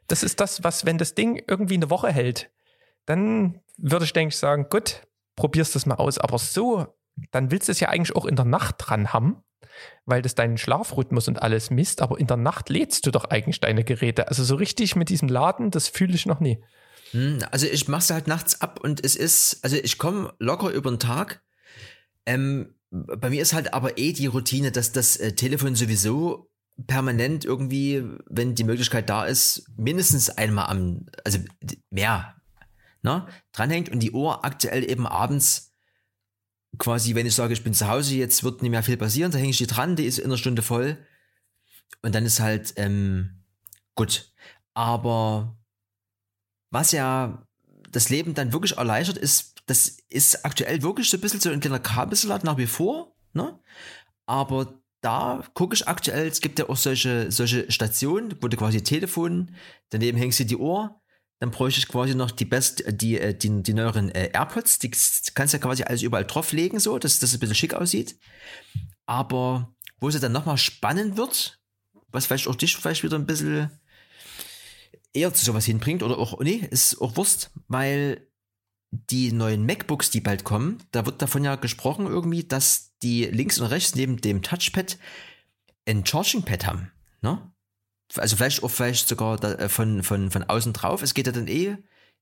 Das ist das, was, wenn das Ding irgendwie eine Woche hält, dann würde ich, denke ich, sagen, gut, probierst das mal aus. Aber so, dann willst du es ja eigentlich auch in der Nacht dran haben, weil das deinen Schlafrhythmus und alles misst. Aber in der Nacht lädst du doch eigentlich deine Geräte. Also so richtig mit diesem Laden, das fühle ich noch nie.
Hm, also ich mache es halt nachts ab und es ist, also ich komme locker über den Tag. Ähm, bei mir ist halt aber eh die Routine, dass das äh, Telefon sowieso permanent irgendwie, wenn die Möglichkeit da ist, mindestens einmal am, also mehr, ne, dranhängt und die Uhr aktuell eben abends quasi, wenn ich sage, ich bin zu Hause, jetzt wird nicht mehr viel passieren, da hänge ich die dran, die ist in einer Stunde voll und dann ist halt, ähm, gut. Aber was ja das Leben dann wirklich erleichtert, ist das ist aktuell wirklich so ein bisschen so ein kleiner Kabelsalat nach wie vor, ne? Aber da gucke ich aktuell, es gibt ja auch solche, solche Stationen, wo du quasi Telefon, daneben hängst du die Ohr, dann bräuchte ich quasi noch die best, die, äh, die, die neueren äh, AirPods, die kannst du ja quasi alles überall drauflegen, so, dass das ein bisschen schick aussieht. Aber wo es dann nochmal spannend wird, was vielleicht auch dich vielleicht wieder ein bisschen eher zu sowas hinbringt oder auch, nee, ist auch Wurst, weil die neuen MacBooks, die bald kommen, da wird davon ja gesprochen irgendwie, dass die links und rechts neben dem Touchpad ein Charging Pad haben. Ne? Also vielleicht auch vielleicht sogar da, äh, von, von, von außen drauf. Es geht ja dann eh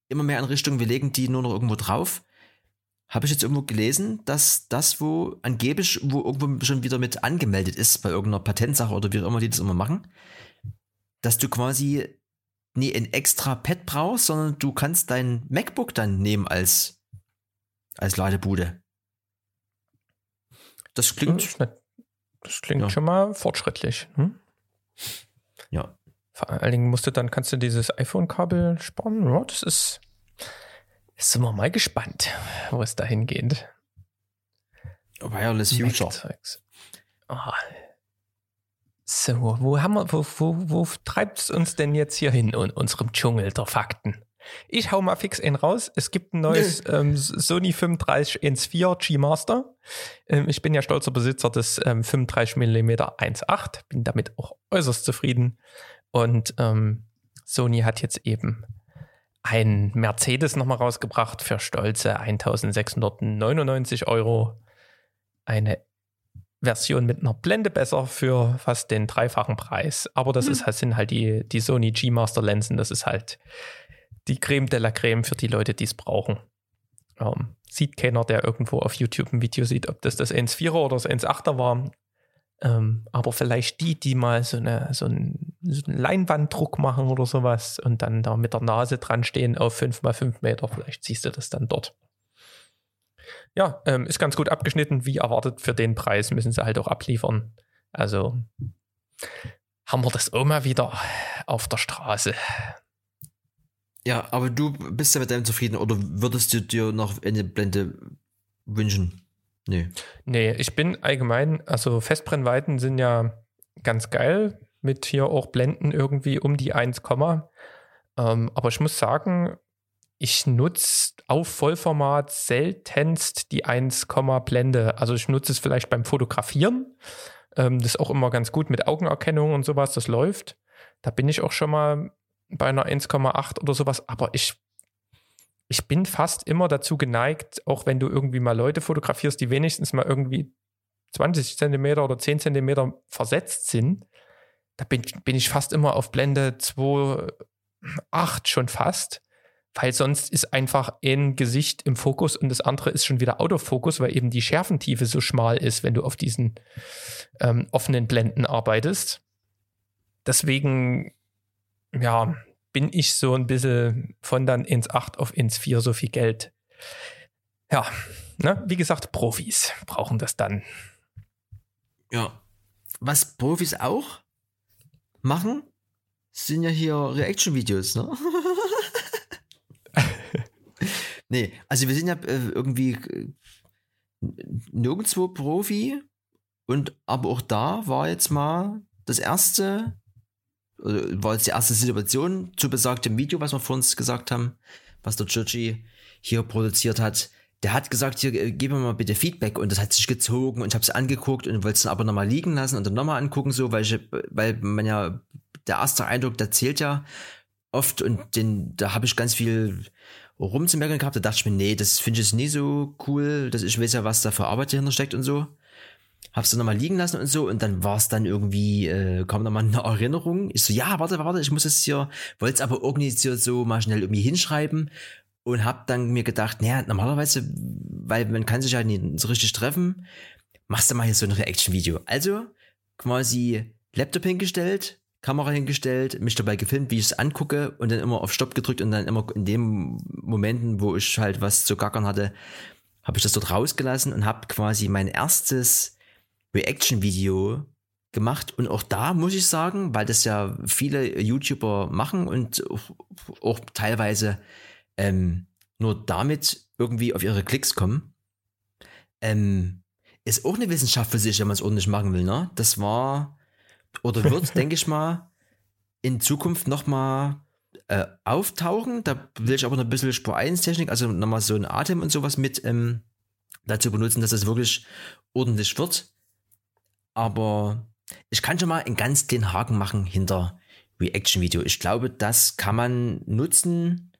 immer mehr in Richtung, wir legen die nur noch irgendwo drauf. Habe ich jetzt irgendwo gelesen, dass das, wo angeblich, wo irgendwo schon wieder mit angemeldet ist bei irgendeiner Patentsache oder wie auch immer die das immer machen, dass du quasi nie ein extra Pad brauchst, sondern du kannst dein MacBook dann nehmen als, als Ladebude.
Das klingt. Das klingt ja. schon mal fortschrittlich. Hm?
Ja.
Vor allen Dingen musst du dann, kannst du dieses iPhone-Kabel sparen. Ja, das ist. Jetzt sind wir mal gespannt, wo es dahin geht.
Wireless Future.
Oh, So, wo haben wir, wo, wo, wo treibt es uns denn jetzt hier hin in unserem Dschungel der Fakten? Ich hau mal fix einen raus. Es gibt ein neues ähm, Sony 3514 G Master. Ähm, ich bin ja stolzer Besitzer des ähm, 35 mm 1.8, bin damit auch äußerst zufrieden. Und ähm, Sony hat jetzt eben ein Mercedes nochmal rausgebracht für stolze 1699 Euro. Eine Version mit einer Blende besser für fast den dreifachen Preis. Aber das hm. ist halt, sind halt die, die Sony G Master Linsen. Das ist halt die Creme de la Creme für die Leute, die es brauchen. Ähm, sieht keiner, der irgendwo auf YouTube ein Video sieht, ob das das 1.4er oder das 1.8er war. Ähm, aber vielleicht die, die mal so, eine, so, einen, so einen Leinwanddruck machen oder sowas und dann da mit der Nase dran stehen auf 5x5 Meter, vielleicht siehst du das dann dort. Ja, ähm, ist ganz gut abgeschnitten, wie erwartet. Für den Preis müssen sie halt auch abliefern. Also haben wir das mal wieder auf der Straße.
Ja, aber du bist ja mit deinem zufrieden oder würdest du dir noch eine Blende wünschen?
Nee. Nee, ich bin allgemein, also Festbrennweiten sind ja ganz geil, mit hier auch Blenden irgendwie um die 1, ähm, aber ich muss sagen, ich nutze auf Vollformat seltenst die 1, Blende. Also ich nutze es vielleicht beim Fotografieren. Ähm, das ist auch immer ganz gut mit Augenerkennung und sowas, das läuft. Da bin ich auch schon mal bei einer 1,8 oder sowas, aber ich, ich bin fast immer dazu geneigt, auch wenn du irgendwie mal Leute fotografierst, die wenigstens mal irgendwie 20 Zentimeter oder 10 Zentimeter versetzt sind, da bin, bin ich fast immer auf Blende 2,8 schon fast, weil sonst ist einfach ein Gesicht im Fokus und das andere ist schon wieder Autofokus, weil eben die Schärfentiefe so schmal ist, wenn du auf diesen ähm, offenen Blenden arbeitest. Deswegen ja, bin ich so ein bisschen von dann ins 8 auf ins 4 so viel Geld. Ja, ne? wie gesagt, Profis brauchen das dann.
Ja. Was Profis auch machen, sind ja hier Reaction-Videos, ne? nee, also wir sind ja äh, irgendwie äh, nirgendwo Profi und aber auch da war jetzt mal das erste war jetzt die erste Situation zu besagtem Video, was wir vor uns gesagt haben, was der Churchy hier produziert hat. Der hat gesagt, hier, äh, gib mir mal bitte Feedback und das hat sich gezogen und ich habe es angeguckt und wollte es aber nochmal liegen lassen und dann nochmal angucken, so, weil ich, weil man ja, der erste Eindruck, der zählt ja oft und den, da habe ich ganz viel rumzumerken gehabt, da dachte ich mir, nee, das finde ich jetzt nie so cool, dass ich weiß ja, was da für Arbeit dahinter steckt und so hab's dann nochmal liegen lassen und so und dann war es dann irgendwie, äh, kam nochmal eine Erinnerung. Ich so, ja, warte, warte, ich muss es hier, wollte es aber irgendwie so, mal schnell irgendwie hinschreiben und hab dann mir gedacht, naja, normalerweise, weil man kann sich ja nicht so richtig treffen, machst du mal hier so ein Reaction-Video. Also quasi Laptop hingestellt, Kamera hingestellt, mich dabei gefilmt, wie ich es angucke und dann immer auf Stopp gedrückt und dann immer in den Momenten, wo ich halt was zu gackern hatte, habe ich das dort rausgelassen und habe quasi mein erstes Reaction-Video gemacht und auch da muss ich sagen, weil das ja viele YouTuber machen und auch, teilweise ähm, nur damit irgendwie auf ihre Klicks kommen, ähm, ist auch eine Wissenschaft für sich, wenn man es ordentlich machen will. Ne? Das war oder wird, denke ich mal, in Zukunft nochmal äh, auftauchen. Da will ich aber noch ein bisschen Spur 1 Technik, also nochmal so ein Atem und sowas mit ähm, dazu benutzen, dass es wirklich ordentlich wird. Aber ich kann schon mal einen ganz den Haken machen hinter Reaction-Video. Ich glaube, das kann man nutzen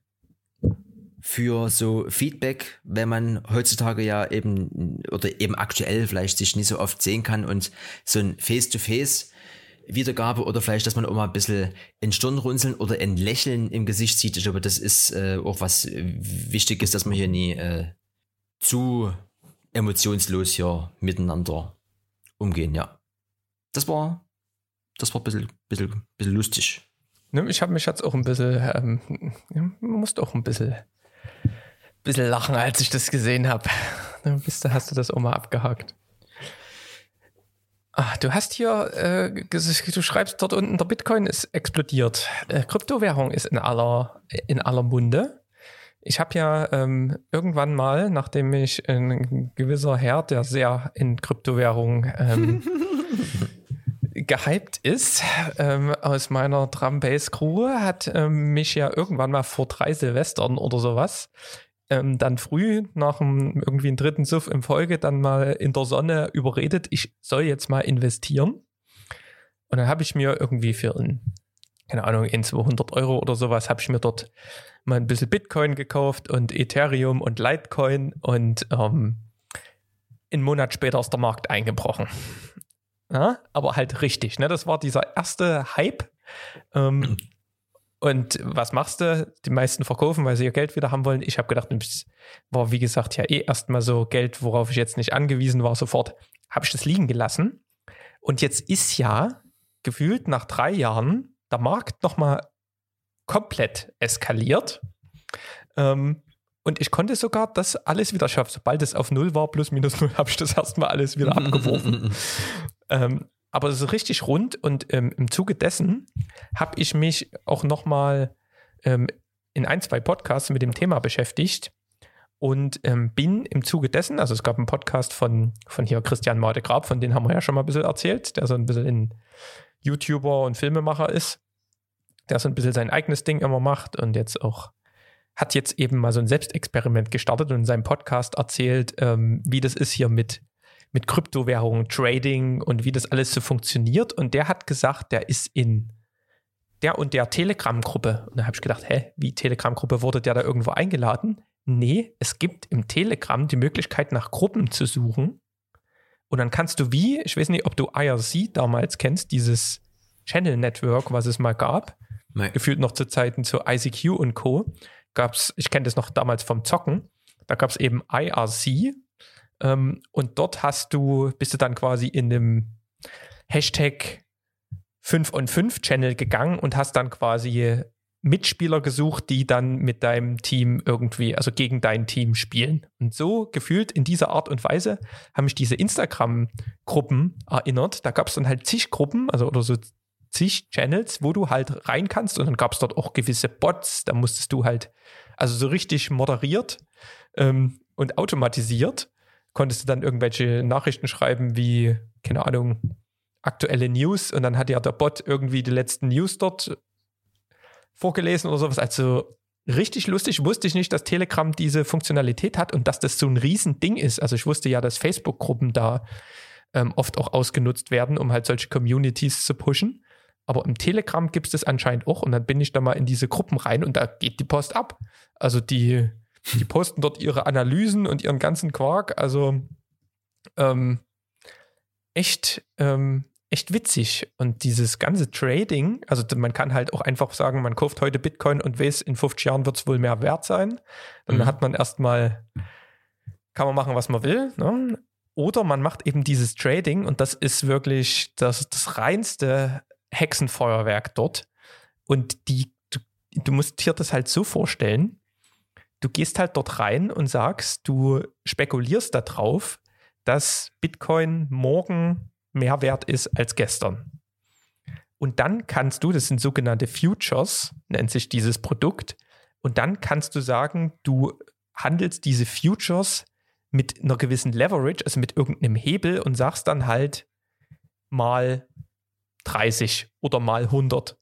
für so Feedback, wenn man heutzutage ja eben oder eben aktuell vielleicht sich nicht so oft sehen kann und so ein Face-to-Face Wiedergabe oder vielleicht, dass man auch mal ein bisschen in Stirnrunzeln oder ein Lächeln im Gesicht sieht. Ich glaube, das ist äh, auch was wichtig ist, dass man hier nie äh, zu emotionslos hier miteinander umgehen, ja. Das war, das war ein bisschen, bisschen, bisschen lustig.
Ne, ich habe mich jetzt auch ein bisschen, ähm, musste auch ein bisschen, bisschen lachen, als ich das gesehen habe. Ne, bist hast du das auch mal abgehakt. Ah, du hast hier, äh, du schreibst dort unten, der Bitcoin ist explodiert. Äh, Kryptowährung ist in aller, in aller Munde. Ich habe ja ähm, irgendwann mal, nachdem mich ein gewisser Herr, der sehr in Kryptowährung ähm, gehypt ist ähm, aus meiner Drum Bass Crew, hat ähm, mich ja irgendwann mal vor drei Silvestern oder sowas ähm, dann früh nach einem irgendwie einen dritten Suff in Folge dann mal in der Sonne überredet, ich soll jetzt mal investieren. Und dann habe ich mir irgendwie für ein, keine Ahnung, in 200 Euro oder sowas, habe ich mir dort mal ein bisschen Bitcoin gekauft und Ethereum und Litecoin und ähm, einen Monat später ist der Markt eingebrochen. Ja, aber halt richtig, ne? Das war dieser erste Hype. Ähm, und was machst du? Die meisten verkaufen, weil sie ihr Geld wieder haben wollen. Ich habe gedacht, das war wie gesagt ja eh erstmal so Geld, worauf ich jetzt nicht angewiesen war, sofort. Habe ich das liegen gelassen. Und jetzt ist ja gefühlt nach drei Jahren der Markt nochmal komplett eskaliert. Ähm, und ich konnte sogar das alles wieder schaffen. Sobald es auf Null war, plus minus Null, habe ich das erstmal alles wieder abgeworfen. ähm, aber es ist richtig rund und ähm, im Zuge dessen habe ich mich auch nochmal ähm, in ein, zwei Podcasts mit dem Thema beschäftigt und ähm, bin im Zuge dessen, also es gab einen Podcast von, von hier Christian Grab, von dem haben wir ja schon mal ein bisschen erzählt, der so ein bisschen ein YouTuber und Filmemacher ist, der so ein bisschen sein eigenes Ding immer macht und jetzt auch hat jetzt eben mal so ein Selbstexperiment gestartet und in seinem Podcast erzählt, ähm, wie das ist hier mit, mit Kryptowährungen, Trading und wie das alles so funktioniert. Und der hat gesagt, der ist in der und der Telegram-Gruppe. Und da habe ich gedacht, hä, wie Telegram-Gruppe wurde der da irgendwo eingeladen? Nee, es gibt im Telegram die Möglichkeit, nach Gruppen zu suchen. Und dann kannst du wie, ich weiß nicht, ob du IRC damals kennst, dieses Channel Network, was es mal gab, Nein. gefühlt noch zu Zeiten zu ICQ und Co gab es, ich kenne das noch damals vom Zocken, da gab es eben IRC ähm, und dort hast du, bist du dann quasi in dem Hashtag 5 on 5 Channel gegangen und hast dann quasi Mitspieler gesucht, die dann mit deinem Team irgendwie, also gegen dein Team spielen. Und so gefühlt in dieser Art und Weise haben mich diese Instagram-Gruppen erinnert. Da gab es dann halt zig Gruppen, also oder so zig Channels, wo du halt rein kannst und dann gab es dort auch gewisse Bots, da musstest du halt, also so richtig moderiert ähm, und automatisiert, konntest du dann irgendwelche Nachrichten schreiben wie, keine Ahnung, aktuelle News und dann hat ja der Bot irgendwie die letzten News dort vorgelesen oder sowas. Also richtig lustig, wusste ich nicht, dass Telegram diese Funktionalität hat und dass das so ein Riesending ist. Also ich wusste ja, dass Facebook-Gruppen da ähm, oft auch ausgenutzt werden, um halt solche Communities zu pushen. Aber im Telegram gibt es das anscheinend auch und dann bin ich da mal in diese Gruppen rein und da geht die Post ab. Also die, die posten dort ihre Analysen und ihren ganzen Quark. Also ähm, echt, ähm, echt witzig. Und dieses ganze Trading, also man kann halt auch einfach sagen, man kauft heute Bitcoin und weiß, in 50 Jahren wird es wohl mehr wert sein. Dann mhm. hat man erstmal, kann man machen, was man will. Ne? Oder man macht eben dieses Trading und das ist wirklich das, das reinste Hexenfeuerwerk dort. Und die, du, du musst dir das halt so vorstellen, du gehst halt dort rein und sagst, du spekulierst darauf, dass Bitcoin morgen mehr wert ist als gestern. Und dann kannst du, das sind sogenannte Futures, nennt sich dieses Produkt, und dann kannst du sagen, du handelst diese Futures mit einer gewissen Leverage, also mit irgendeinem Hebel und sagst dann halt mal 30 oder mal 100.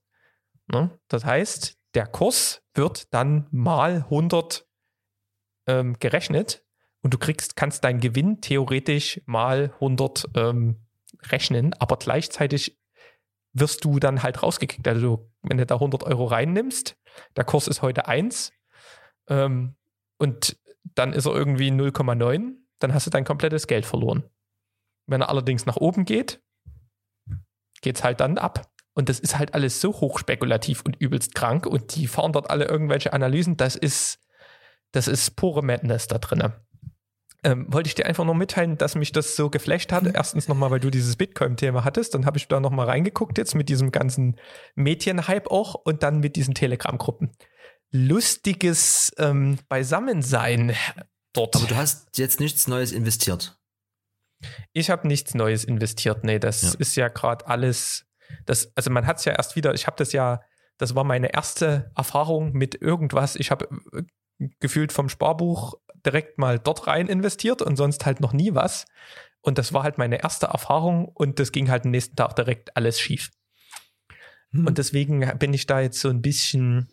Ne? Das heißt, der Kurs wird dann mal 100 ähm, gerechnet und du kriegst, kannst deinen Gewinn theoretisch mal 100 ähm, rechnen, aber gleichzeitig wirst du dann halt rausgekickt. Also wenn du da 100 Euro reinnimmst, der Kurs ist heute 1 ähm, und dann ist er irgendwie 0,9, dann hast du dein komplettes Geld verloren. Wenn er allerdings nach oben geht, geht es halt dann ab. Und das ist halt alles so hochspekulativ und übelst krank und die fahren dort alle irgendwelche Analysen. Das ist, das ist pure Madness da drin. Ähm, wollte ich dir einfach nur mitteilen, dass mich das so geflecht hat. Mhm. Erstens nochmal, weil du dieses Bitcoin-Thema hattest. Dann habe ich da nochmal reingeguckt jetzt mit diesem ganzen Mädchen-Hype auch und dann mit diesen Telegram-Gruppen. Lustiges ähm, Beisammensein dort.
Aber du hast jetzt nichts Neues investiert.
Ich habe nichts Neues investiert. Nee, das ja. ist ja gerade alles. Das, also man hat es ja erst wieder, ich habe das ja, das war meine erste Erfahrung mit irgendwas. Ich habe äh, gefühlt vom Sparbuch direkt mal dort rein investiert und sonst halt noch nie was. Und das war halt meine erste Erfahrung und das ging halt am nächsten Tag direkt alles schief. Hm. Und deswegen bin ich da jetzt so ein bisschen,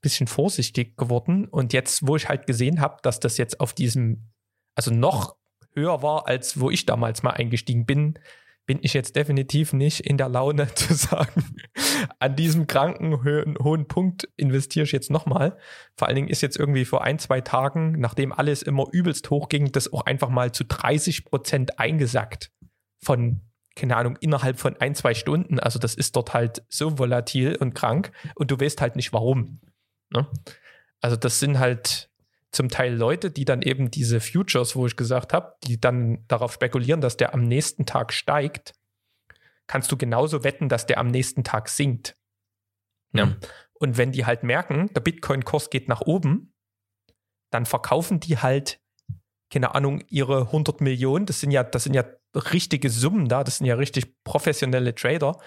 bisschen vorsichtig geworden. Und jetzt, wo ich halt gesehen habe, dass das jetzt auf diesem, also noch höher war, als wo ich damals mal eingestiegen bin, bin ich jetzt definitiv nicht in der Laune zu sagen, an diesem kranken hohen Punkt investiere ich jetzt nochmal. Vor allen Dingen ist jetzt irgendwie vor ein, zwei Tagen, nachdem alles immer übelst hochging, das auch einfach mal zu 30 Prozent eingesackt von, keine Ahnung, innerhalb von ein, zwei Stunden. Also das ist dort halt so volatil und krank und du weißt halt nicht warum. Ne? Also das sind halt zum Teil Leute, die dann eben diese Futures, wo ich gesagt habe, die dann darauf spekulieren, dass der am nächsten Tag steigt, kannst du genauso wetten, dass der am nächsten Tag sinkt. Ja. Mhm. Und wenn die halt merken, der Bitcoin-Kurs geht nach oben, dann verkaufen die halt, keine Ahnung, ihre 100 Millionen, das sind ja, das sind ja richtige Summen da, das sind ja richtig professionelle Trader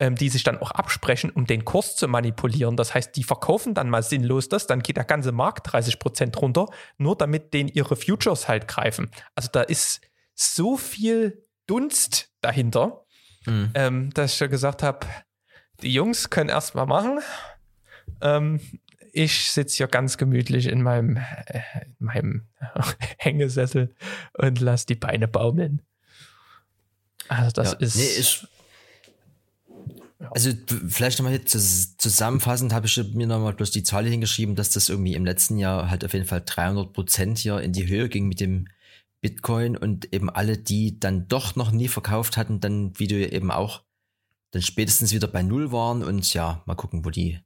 ähm, die sich dann auch absprechen, um den Kurs zu manipulieren. Das heißt, die verkaufen dann mal sinnlos das, dann geht der ganze Markt 30 Prozent runter, nur damit denen ihre Futures halt greifen. Also da ist so viel Dunst dahinter, mhm. ähm, dass ich ja gesagt habe, die Jungs können erstmal machen. Ähm, ich sitze hier ganz gemütlich in meinem, äh, in meinem Hängesessel und lasse die Beine baumeln. Also das ja, ist.
Nee, ich, also vielleicht nochmal hier zusammenfassend habe ich mir nochmal bloß die Zahl hingeschrieben, dass das irgendwie im letzten Jahr halt auf jeden Fall 300 Prozent hier in die Höhe ging mit dem Bitcoin und eben alle, die dann doch noch nie verkauft hatten, dann, wie du eben auch, dann spätestens wieder bei Null waren und ja, mal gucken, wo die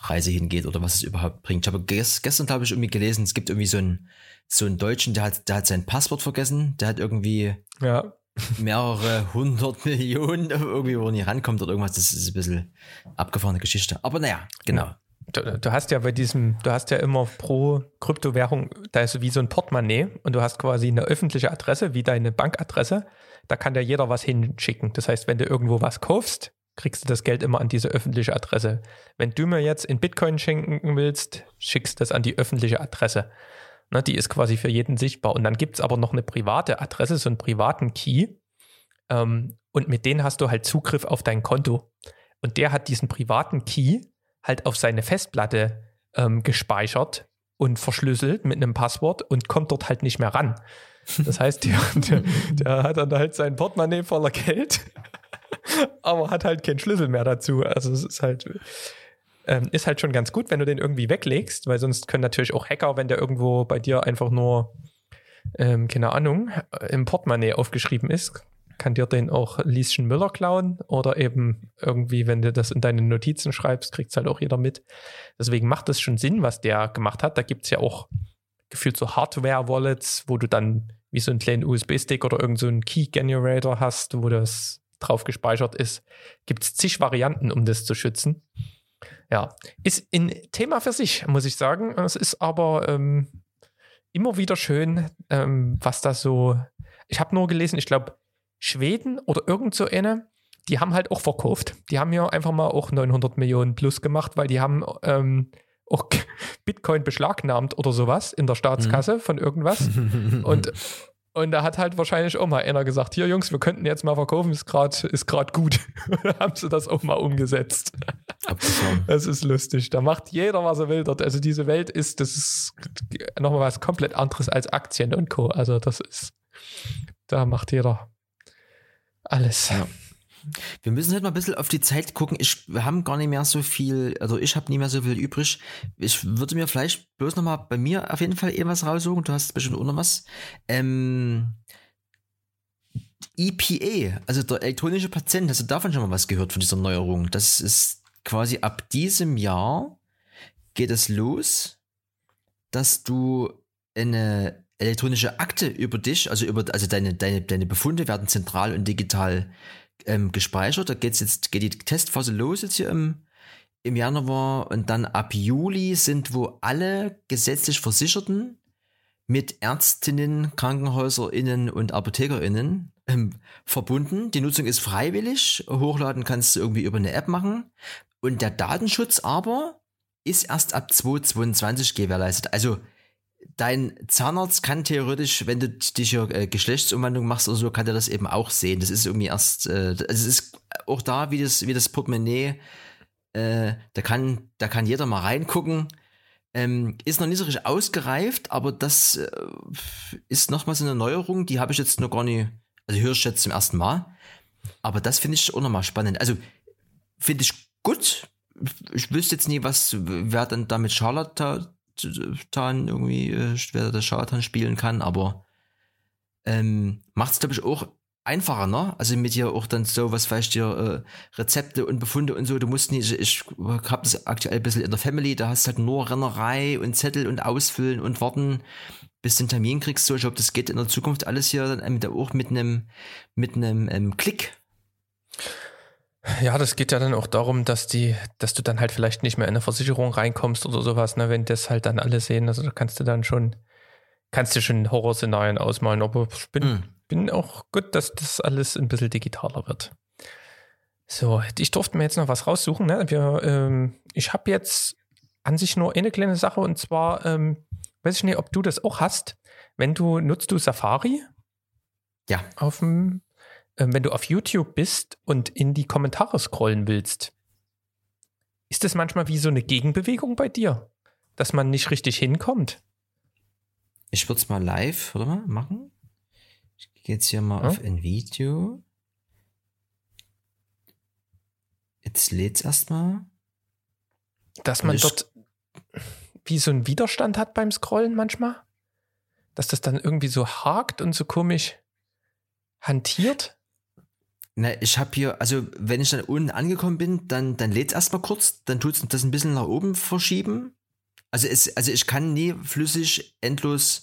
Reise hingeht oder was es überhaupt bringt. Ich habe gestern, habe ich irgendwie gelesen, es gibt irgendwie so einen, so einen Deutschen, der hat, der hat sein Passwort vergessen, der hat irgendwie
ja
mehrere hundert Millionen irgendwie, wo er nie rankommt oder irgendwas. Das ist ein bisschen abgefahrene Geschichte. Aber naja, genau.
Du, du, hast ja bei diesem, du hast ja immer pro Kryptowährung, da ist wie so ein Portemonnaie und du hast quasi eine öffentliche Adresse, wie deine Bankadresse. Da kann ja jeder was hinschicken. Das heißt, wenn du irgendwo was kaufst, kriegst du das Geld immer an diese öffentliche Adresse. Wenn du mir jetzt in Bitcoin schenken willst, schickst du das an die öffentliche Adresse. Ne, die ist quasi für jeden sichtbar. Und dann gibt es aber noch eine private Adresse, so einen privaten Key. Ähm, und mit denen hast du halt Zugriff auf dein Konto. Und der hat diesen privaten Key halt auf seine Festplatte ähm, gespeichert und verschlüsselt mit einem Passwort und kommt dort halt nicht mehr ran. Das heißt, der, der, der hat dann halt sein Portemonnaie voller Geld, aber hat halt keinen Schlüssel mehr dazu. Also es ist halt ähm, ist halt schon ganz gut, wenn du den irgendwie weglegst, weil sonst können natürlich auch Hacker, wenn der irgendwo bei dir einfach nur, ähm, keine Ahnung, im Portemonnaie aufgeschrieben ist, kann dir den auch Lieschen Müller klauen oder eben irgendwie, wenn du das in deine Notizen schreibst, kriegt es halt auch jeder mit. Deswegen macht es schon Sinn, was der gemacht hat. Da gibt es ja auch gefühlt so Hardware-Wallets, wo du dann wie so einen kleinen USB-Stick oder irgendeinen so Key-Generator hast, wo das drauf gespeichert ist. Gibt es zig Varianten, um das zu schützen. Ja, ist ein Thema für sich, muss ich sagen. Es ist aber ähm, immer wieder schön, ähm, was da so. Ich habe nur gelesen, ich glaube, Schweden oder irgend so eine, die haben halt auch verkauft. Die haben ja einfach mal auch 900 Millionen plus gemacht, weil die haben ähm, auch Bitcoin beschlagnahmt oder sowas in der Staatskasse mhm. von irgendwas. und und da hat halt wahrscheinlich auch mal einer gesagt, hier Jungs, wir könnten jetzt mal verkaufen, ist gerade ist grad gut. da haben sie das auch mal umgesetzt. Das ist lustig. Da macht jeder, was er will dort. Also diese Welt ist, das ist nochmal was komplett anderes als Aktien und Co. Also das ist, da macht jeder alles. Ja.
Wir müssen halt mal ein bisschen auf die Zeit gucken. Ich, wir haben gar nicht mehr so viel, also ich habe nicht mehr so viel übrig. Ich würde mir vielleicht bloß noch mal bei mir auf jeden Fall irgendwas raussuchen. Du hast bestimmt auch noch was. Ähm, EPA, also der elektronische Patient, hast du davon schon mal was gehört von dieser Neuerung? Das ist quasi ab diesem Jahr geht es los, dass du eine elektronische Akte über dich, also über, also deine, deine, deine Befunde werden zentral und digital ähm, gespeichert. Da geht's jetzt, geht die Testphase los jetzt hier im, im Januar und dann ab Juli sind wo alle gesetzlich Versicherten mit Ärztinnen, KrankenhäuserInnen und ApothekerInnen ähm, verbunden. Die Nutzung ist freiwillig. Hochladen kannst du irgendwie über eine App machen. Und der Datenschutz aber ist erst ab 2022 gewährleistet. Also dein Zahnarzt kann theoretisch, wenn du dich äh, Geschlechtsumwandlung machst oder so, kann er das eben auch sehen. Das ist irgendwie erst, äh, also ist auch da wie das, wie das Portemonnaie, äh, da kann, da kann jeder mal reingucken. Ähm, ist noch nicht so richtig ausgereift, aber das äh, ist nochmal so eine Neuerung, die habe ich jetzt noch gar nicht, also höre ich jetzt zum ersten Mal. Aber das finde ich auch nochmal spannend. Also finde ich gut. Ich wüsste jetzt nie, was, wer dann damit Charlotte Scharlatan irgendwie, äh, wer das Scharlatan spielen kann, aber ähm, macht es, glaube ich, auch einfacher, ne? Also mit dir auch dann so, was weißt dir, äh, Rezepte und Befunde und so, du musst nicht, ich habe das aktuell ein bisschen in der Family, da hast du halt nur Rennerei und Zettel und Ausfüllen und Warten, bis du einen Termin kriegst, so, ich glaube, das geht in der Zukunft alles hier dann auch mit einem, mit einem ähm, Klick
ja, das geht ja dann auch darum, dass die, dass du dann halt vielleicht nicht mehr in eine Versicherung reinkommst oder sowas, ne, wenn das halt dann alle sehen. Also da kannst du dann schon, kannst du schon Horrorszenarien ausmalen, aber ich bin, mhm. bin auch gut, dass das alles ein bisschen digitaler wird. So, ich durfte mir jetzt noch was raussuchen. Ne? Wir, ähm, ich habe jetzt an sich nur eine kleine Sache und zwar, ähm, weiß ich nicht, ob du das auch hast. Wenn du, nutzt du Safari?
Ja.
Auf dem wenn du auf YouTube bist und in die Kommentare scrollen willst, ist das manchmal wie so eine Gegenbewegung bei dir, dass man nicht richtig hinkommt?
Ich würde es mal live, oder mal, machen. Ich gehe jetzt hier mal ja. auf ein Video. Jetzt lädt es erstmal.
Dass man dort wie so einen Widerstand hat beim Scrollen manchmal? Dass das dann irgendwie so hakt und so komisch hantiert?
Na, ich habe hier, also wenn ich dann unten angekommen bin, dann, dann lädt es erstmal kurz, dann tut es das ein bisschen nach oben verschieben. Also, es, also ich kann nie flüssig endlos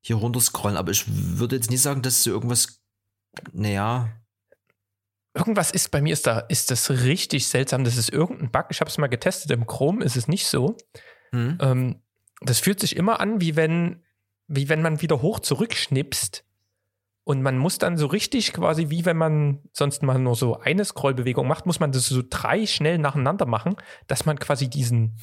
hier runter scrollen, aber ich würde jetzt nicht sagen, dass so irgendwas, naja.
Irgendwas ist bei mir, ist da, ist das richtig seltsam. Das ist irgendein Bug. Ich habe es mal getestet. Im Chrome ist es nicht so. Hm. Ähm, das fühlt sich immer an, wie wenn, wie wenn man wieder hoch zurückschnipst und man muss dann so richtig quasi, wie wenn man sonst mal nur so eine Scrollbewegung macht, muss man das so drei schnell nacheinander machen, dass man quasi diesen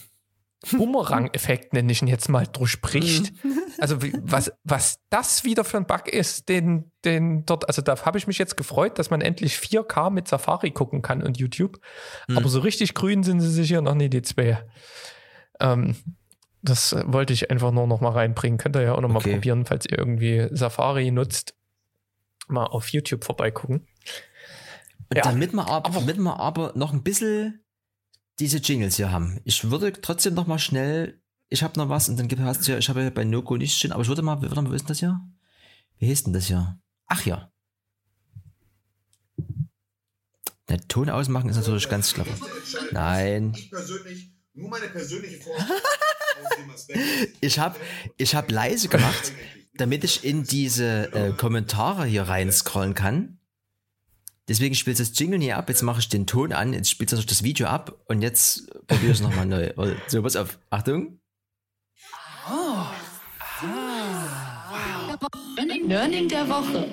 Bumerang-Effekt, nenne ich ihn jetzt mal, durchspricht. Also was, was das wieder für ein Bug ist, den, den dort, also da habe ich mich jetzt gefreut, dass man endlich 4K mit Safari gucken kann und YouTube. Mhm. Aber so richtig grün sind sie sicher noch nie die zwei. Ähm, das wollte ich einfach nur noch mal reinbringen. Könnt ihr ja auch noch okay. mal probieren, falls ihr irgendwie Safari nutzt mal auf YouTube vorbeigucken.
Ja. Damit, wir aber, damit wir aber noch ein bisschen diese Jingles hier haben. Ich würde trotzdem noch mal schnell, ich habe noch was und dann gibt es ja, ich habe ja bei Noko nichts stehen, aber ich würde mal, warte mal, wo ist denn das hier? Wie heißt denn das hier? Ach ja. Der Ton ausmachen ist natürlich ganz klar. Nein. Ich persönlich, nur meine persönliche ich habe ich hab leise gemacht, damit ich in diese äh, Kommentare hier rein scrollen kann. Deswegen spielt das Jingle nie ab. Jetzt mache ich den Ton an, jetzt spielt das das Video ab und jetzt probiere ich es nochmal neu. So, pass auf. Achtung. Oh.
Ah. Wow. Learning der Woche.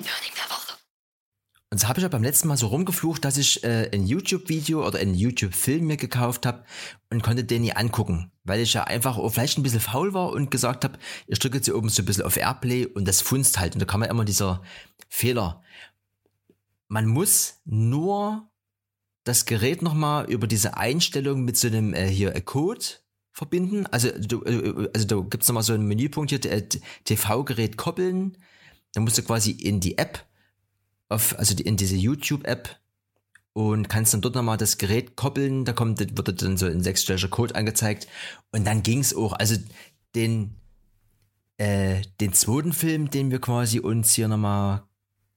Und so habe ich ja beim letzten Mal so rumgeflucht, dass ich äh, ein YouTube-Video oder einen YouTube-Film mir gekauft habe und konnte den nie angucken, weil ich ja einfach vielleicht ein bisschen faul war und gesagt habe, ich drücke jetzt hier oben so ein bisschen auf Airplay und das funzt halt. Und da kam ja immer dieser Fehler. Man muss nur das Gerät nochmal über diese Einstellung mit so einem äh, hier äh, Code verbinden. Also, du, äh, also da gibt's nochmal so einen Menüpunkt hier, äh, TV-Gerät koppeln. Dann musst du quasi in die App auf, also in diese YouTube-App und kannst dann dort nochmal das Gerät koppeln. Da kommt, wird dann so ein sechsstelliger Code angezeigt. Und dann ging's auch. Also den, äh, den zweiten Film, den wir quasi uns hier nochmal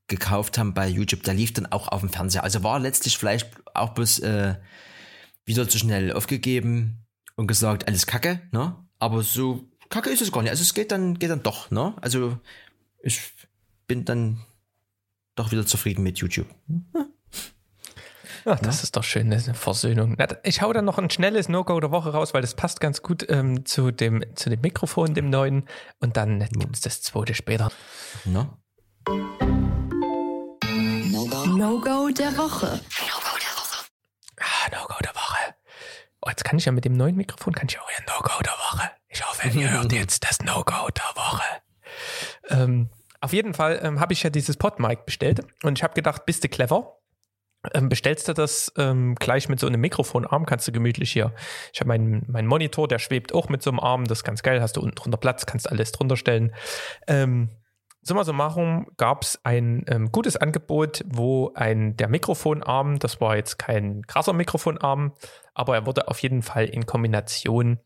gekauft haben bei YouTube, der lief dann auch auf dem Fernseher. Also war letztlich vielleicht auch bloß äh, wieder zu schnell aufgegeben und gesagt, alles Kacke, ne? Aber so Kacke ist es gar nicht. Also es geht dann, geht dann doch, ne? Also ich bin dann doch wieder zufrieden mit YouTube.
Ja, das ja. ist doch schön, eine Versöhnung. Ich hau dann noch ein schnelles No-Go der Woche raus, weil das passt ganz gut ähm, zu, dem, zu dem Mikrofon, dem neuen. Und dann gibt es das zweite später.
No?
No-Go der Woche.
No-Go der Woche. Ah, No-Go der Woche. Oh, jetzt kann ich ja mit dem neuen Mikrofon, kann ich auch ja No-Go der Woche. Ich hoffe, ihr hört jetzt das No-Go der Woche. Ähm, auf jeden Fall ähm, habe ich ja dieses Podmic bestellt und ich habe gedacht, bist du clever? Ähm, bestellst du das ähm, gleich mit so einem Mikrofonarm, kannst du gemütlich hier. Ich habe meinen mein Monitor, der schwebt auch mit so einem Arm, das ist ganz geil, hast du unten drunter Platz, kannst alles drunter stellen. Ähm, Summa summarum gab es ein ähm, gutes Angebot, wo ein der Mikrofonarm, das war jetzt kein krasser Mikrofonarm, aber er wurde auf jeden Fall in Kombination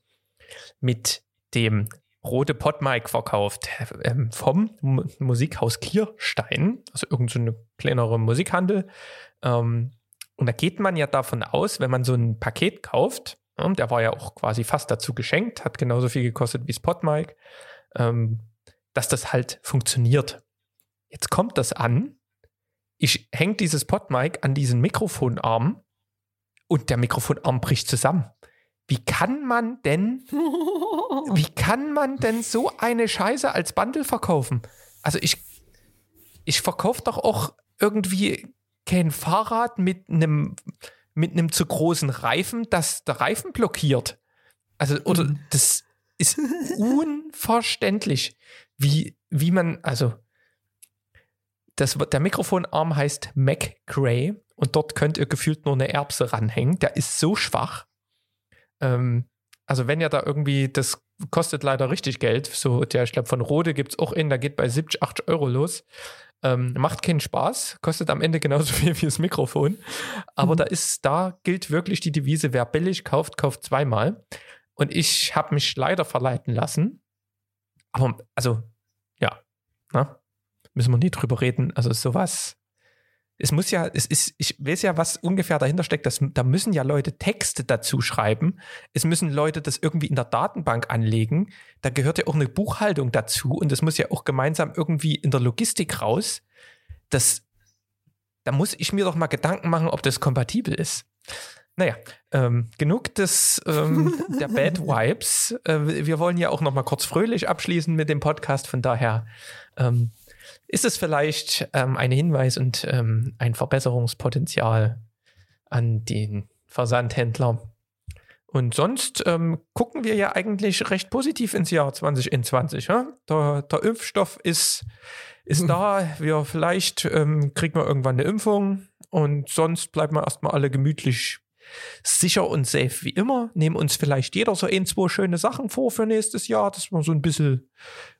mit dem rote Podmic verkauft ähm, vom M Musikhaus Kierstein, also irgendeine so kleinere Musikhandel. Ähm, und da geht man ja davon aus, wenn man so ein Paket kauft, ja, der war ja auch quasi fast dazu geschenkt, hat genauso viel gekostet wie das Podmic, ähm, dass das halt funktioniert. Jetzt kommt das an, ich hänge dieses Podmic an diesen Mikrofonarm und der Mikrofonarm bricht zusammen. Wie kann man denn, wie kann man denn so eine Scheiße als Bundle verkaufen? Also ich, ich verkaufe doch auch irgendwie kein Fahrrad mit einem, mit einem zu großen Reifen, das der Reifen blockiert. Also, oder mhm. das ist unverständlich, wie, wie man, also, das, der Mikrofonarm heißt Mac Gray und dort könnt ihr gefühlt nur eine Erbse ranhängen. Der ist so schwach. Ähm, also wenn ihr da irgendwie, das kostet leider richtig Geld. So, der, ich glaube, von Rode gibt es auch in, da geht bei 70, 80 Euro los. Ähm, macht keinen Spaß, kostet am Ende genauso viel wie das Mikrofon. Aber mhm. da ist, da gilt wirklich die Devise, wer billig kauft, kauft zweimal. Und ich habe mich leider verleiten lassen. Aber, also, ja, na, ne? müssen wir nie drüber reden. Also sowas es muss ja, es ist, ich weiß ja, was ungefähr dahinter steckt. Dass, da müssen ja Leute Texte dazu schreiben. Es müssen Leute das irgendwie in der Datenbank anlegen. Da gehört ja auch eine Buchhaltung dazu und das muss ja auch gemeinsam irgendwie in der Logistik raus. Das, da muss ich mir doch mal Gedanken machen, ob das kompatibel ist. Naja, ähm, genug des ähm, der Bad Vibes. Äh, wir wollen ja auch noch mal kurz fröhlich abschließen mit dem Podcast. Von daher ähm, ist es vielleicht ähm, ein Hinweis und ähm, ein Verbesserungspotenzial an den Versandhändler. Und sonst ähm, gucken wir ja eigentlich recht positiv ins Jahr 2021. Ja? Der, der Impfstoff ist, ist da. Wir vielleicht ähm, kriegen wir irgendwann eine Impfung und sonst bleiben wir erstmal alle gemütlich sicher und safe wie immer. Nehmen uns vielleicht jeder so ein, zwei schöne Sachen vor für nächstes Jahr, dass wir so ein bisschen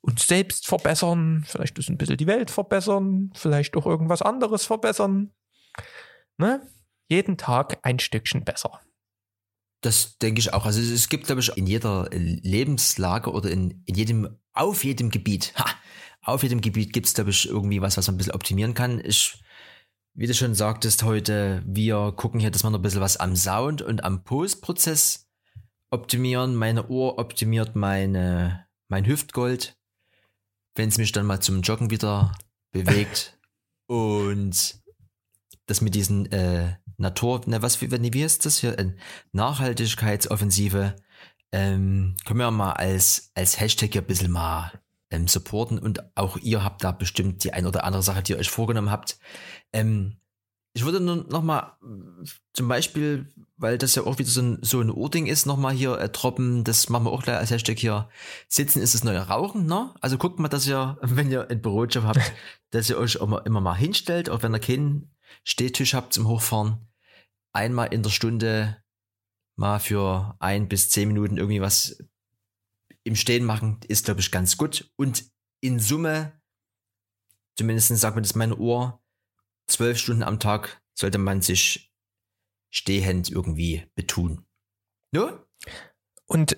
uns selbst verbessern, vielleicht ein bisschen die Welt verbessern, vielleicht auch irgendwas anderes verbessern. Ne? Jeden Tag ein Stückchen besser.
Das denke ich auch. Also es gibt, glaube ich, in jeder Lebenslage oder in, in jedem, auf jedem Gebiet, ha, auf jedem Gebiet gibt es, glaube ich, irgendwie was, was man ein bisschen optimieren kann. Ich wie du schon sagtest heute, wir gucken hier, dass wir noch ein bisschen was am Sound und am Postprozess optimieren. Meine Uhr optimiert meine, mein Hüftgold, wenn es mich dann mal zum Joggen wieder bewegt. und das mit diesen äh, Natur, ne, was wie, wie ist das hier? Nachhaltigkeitsoffensive. Ähm, können wir mal als, als Hashtag hier ein bisschen mal ähm, supporten und auch ihr habt da bestimmt die ein oder andere Sache, die ihr euch vorgenommen habt. Ähm, ich würde nur noch mal zum Beispiel, weil das ja auch wieder so ein, so ein Ording ist, noch mal hier äh, droppen, das machen wir auch gleich als Hashtag hier, sitzen ist das neue Rauchen, ne? Also guckt mal, dass ihr, wenn ihr einen Bürojob habt, dass ihr euch immer, immer mal hinstellt, auch wenn ihr keinen Stehtisch habt zum Hochfahren, einmal in der Stunde mal für ein bis zehn Minuten irgendwie was im Stehen machen ist, glaube ich, ganz gut. Und in Summe, zumindest sagt mir das meine Ohr, zwölf Stunden am Tag sollte man sich stehend irgendwie betun.
Ne? Und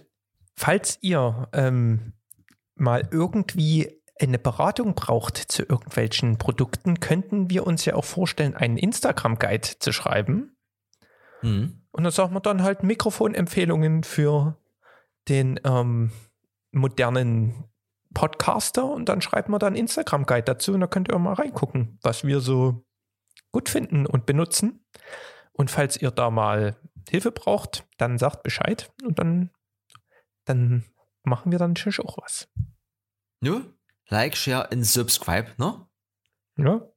falls ihr ähm, mal irgendwie eine Beratung braucht zu irgendwelchen Produkten, könnten wir uns ja auch vorstellen, einen Instagram-Guide zu schreiben. Mhm. Und dann sagen wir dann halt Mikrofonempfehlungen für den ähm, modernen Podcaster und dann schreibt man da einen Instagram-Guide dazu und da könnt ihr mal reingucken, was wir so gut finden und benutzen. Und falls ihr da mal Hilfe braucht, dann sagt Bescheid und dann, dann machen wir dann natürlich auch was.
Nu, like, share und subscribe, ne?
Ja.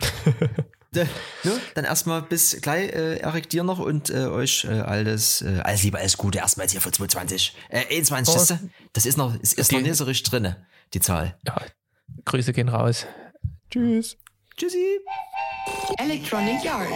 De, ne? Dann erstmal bis gleich, äh, Erik, dir noch und äh, euch äh, alles, äh, alles Liebe, alles Gute erstmal hier für 2020. Äh, 21, oh. das ist noch, ist, ist noch nicht so richtig drin, die Zahl.
Ja, Grüße gehen raus. Tschüss.
Tschüssi.
Electronic Yard.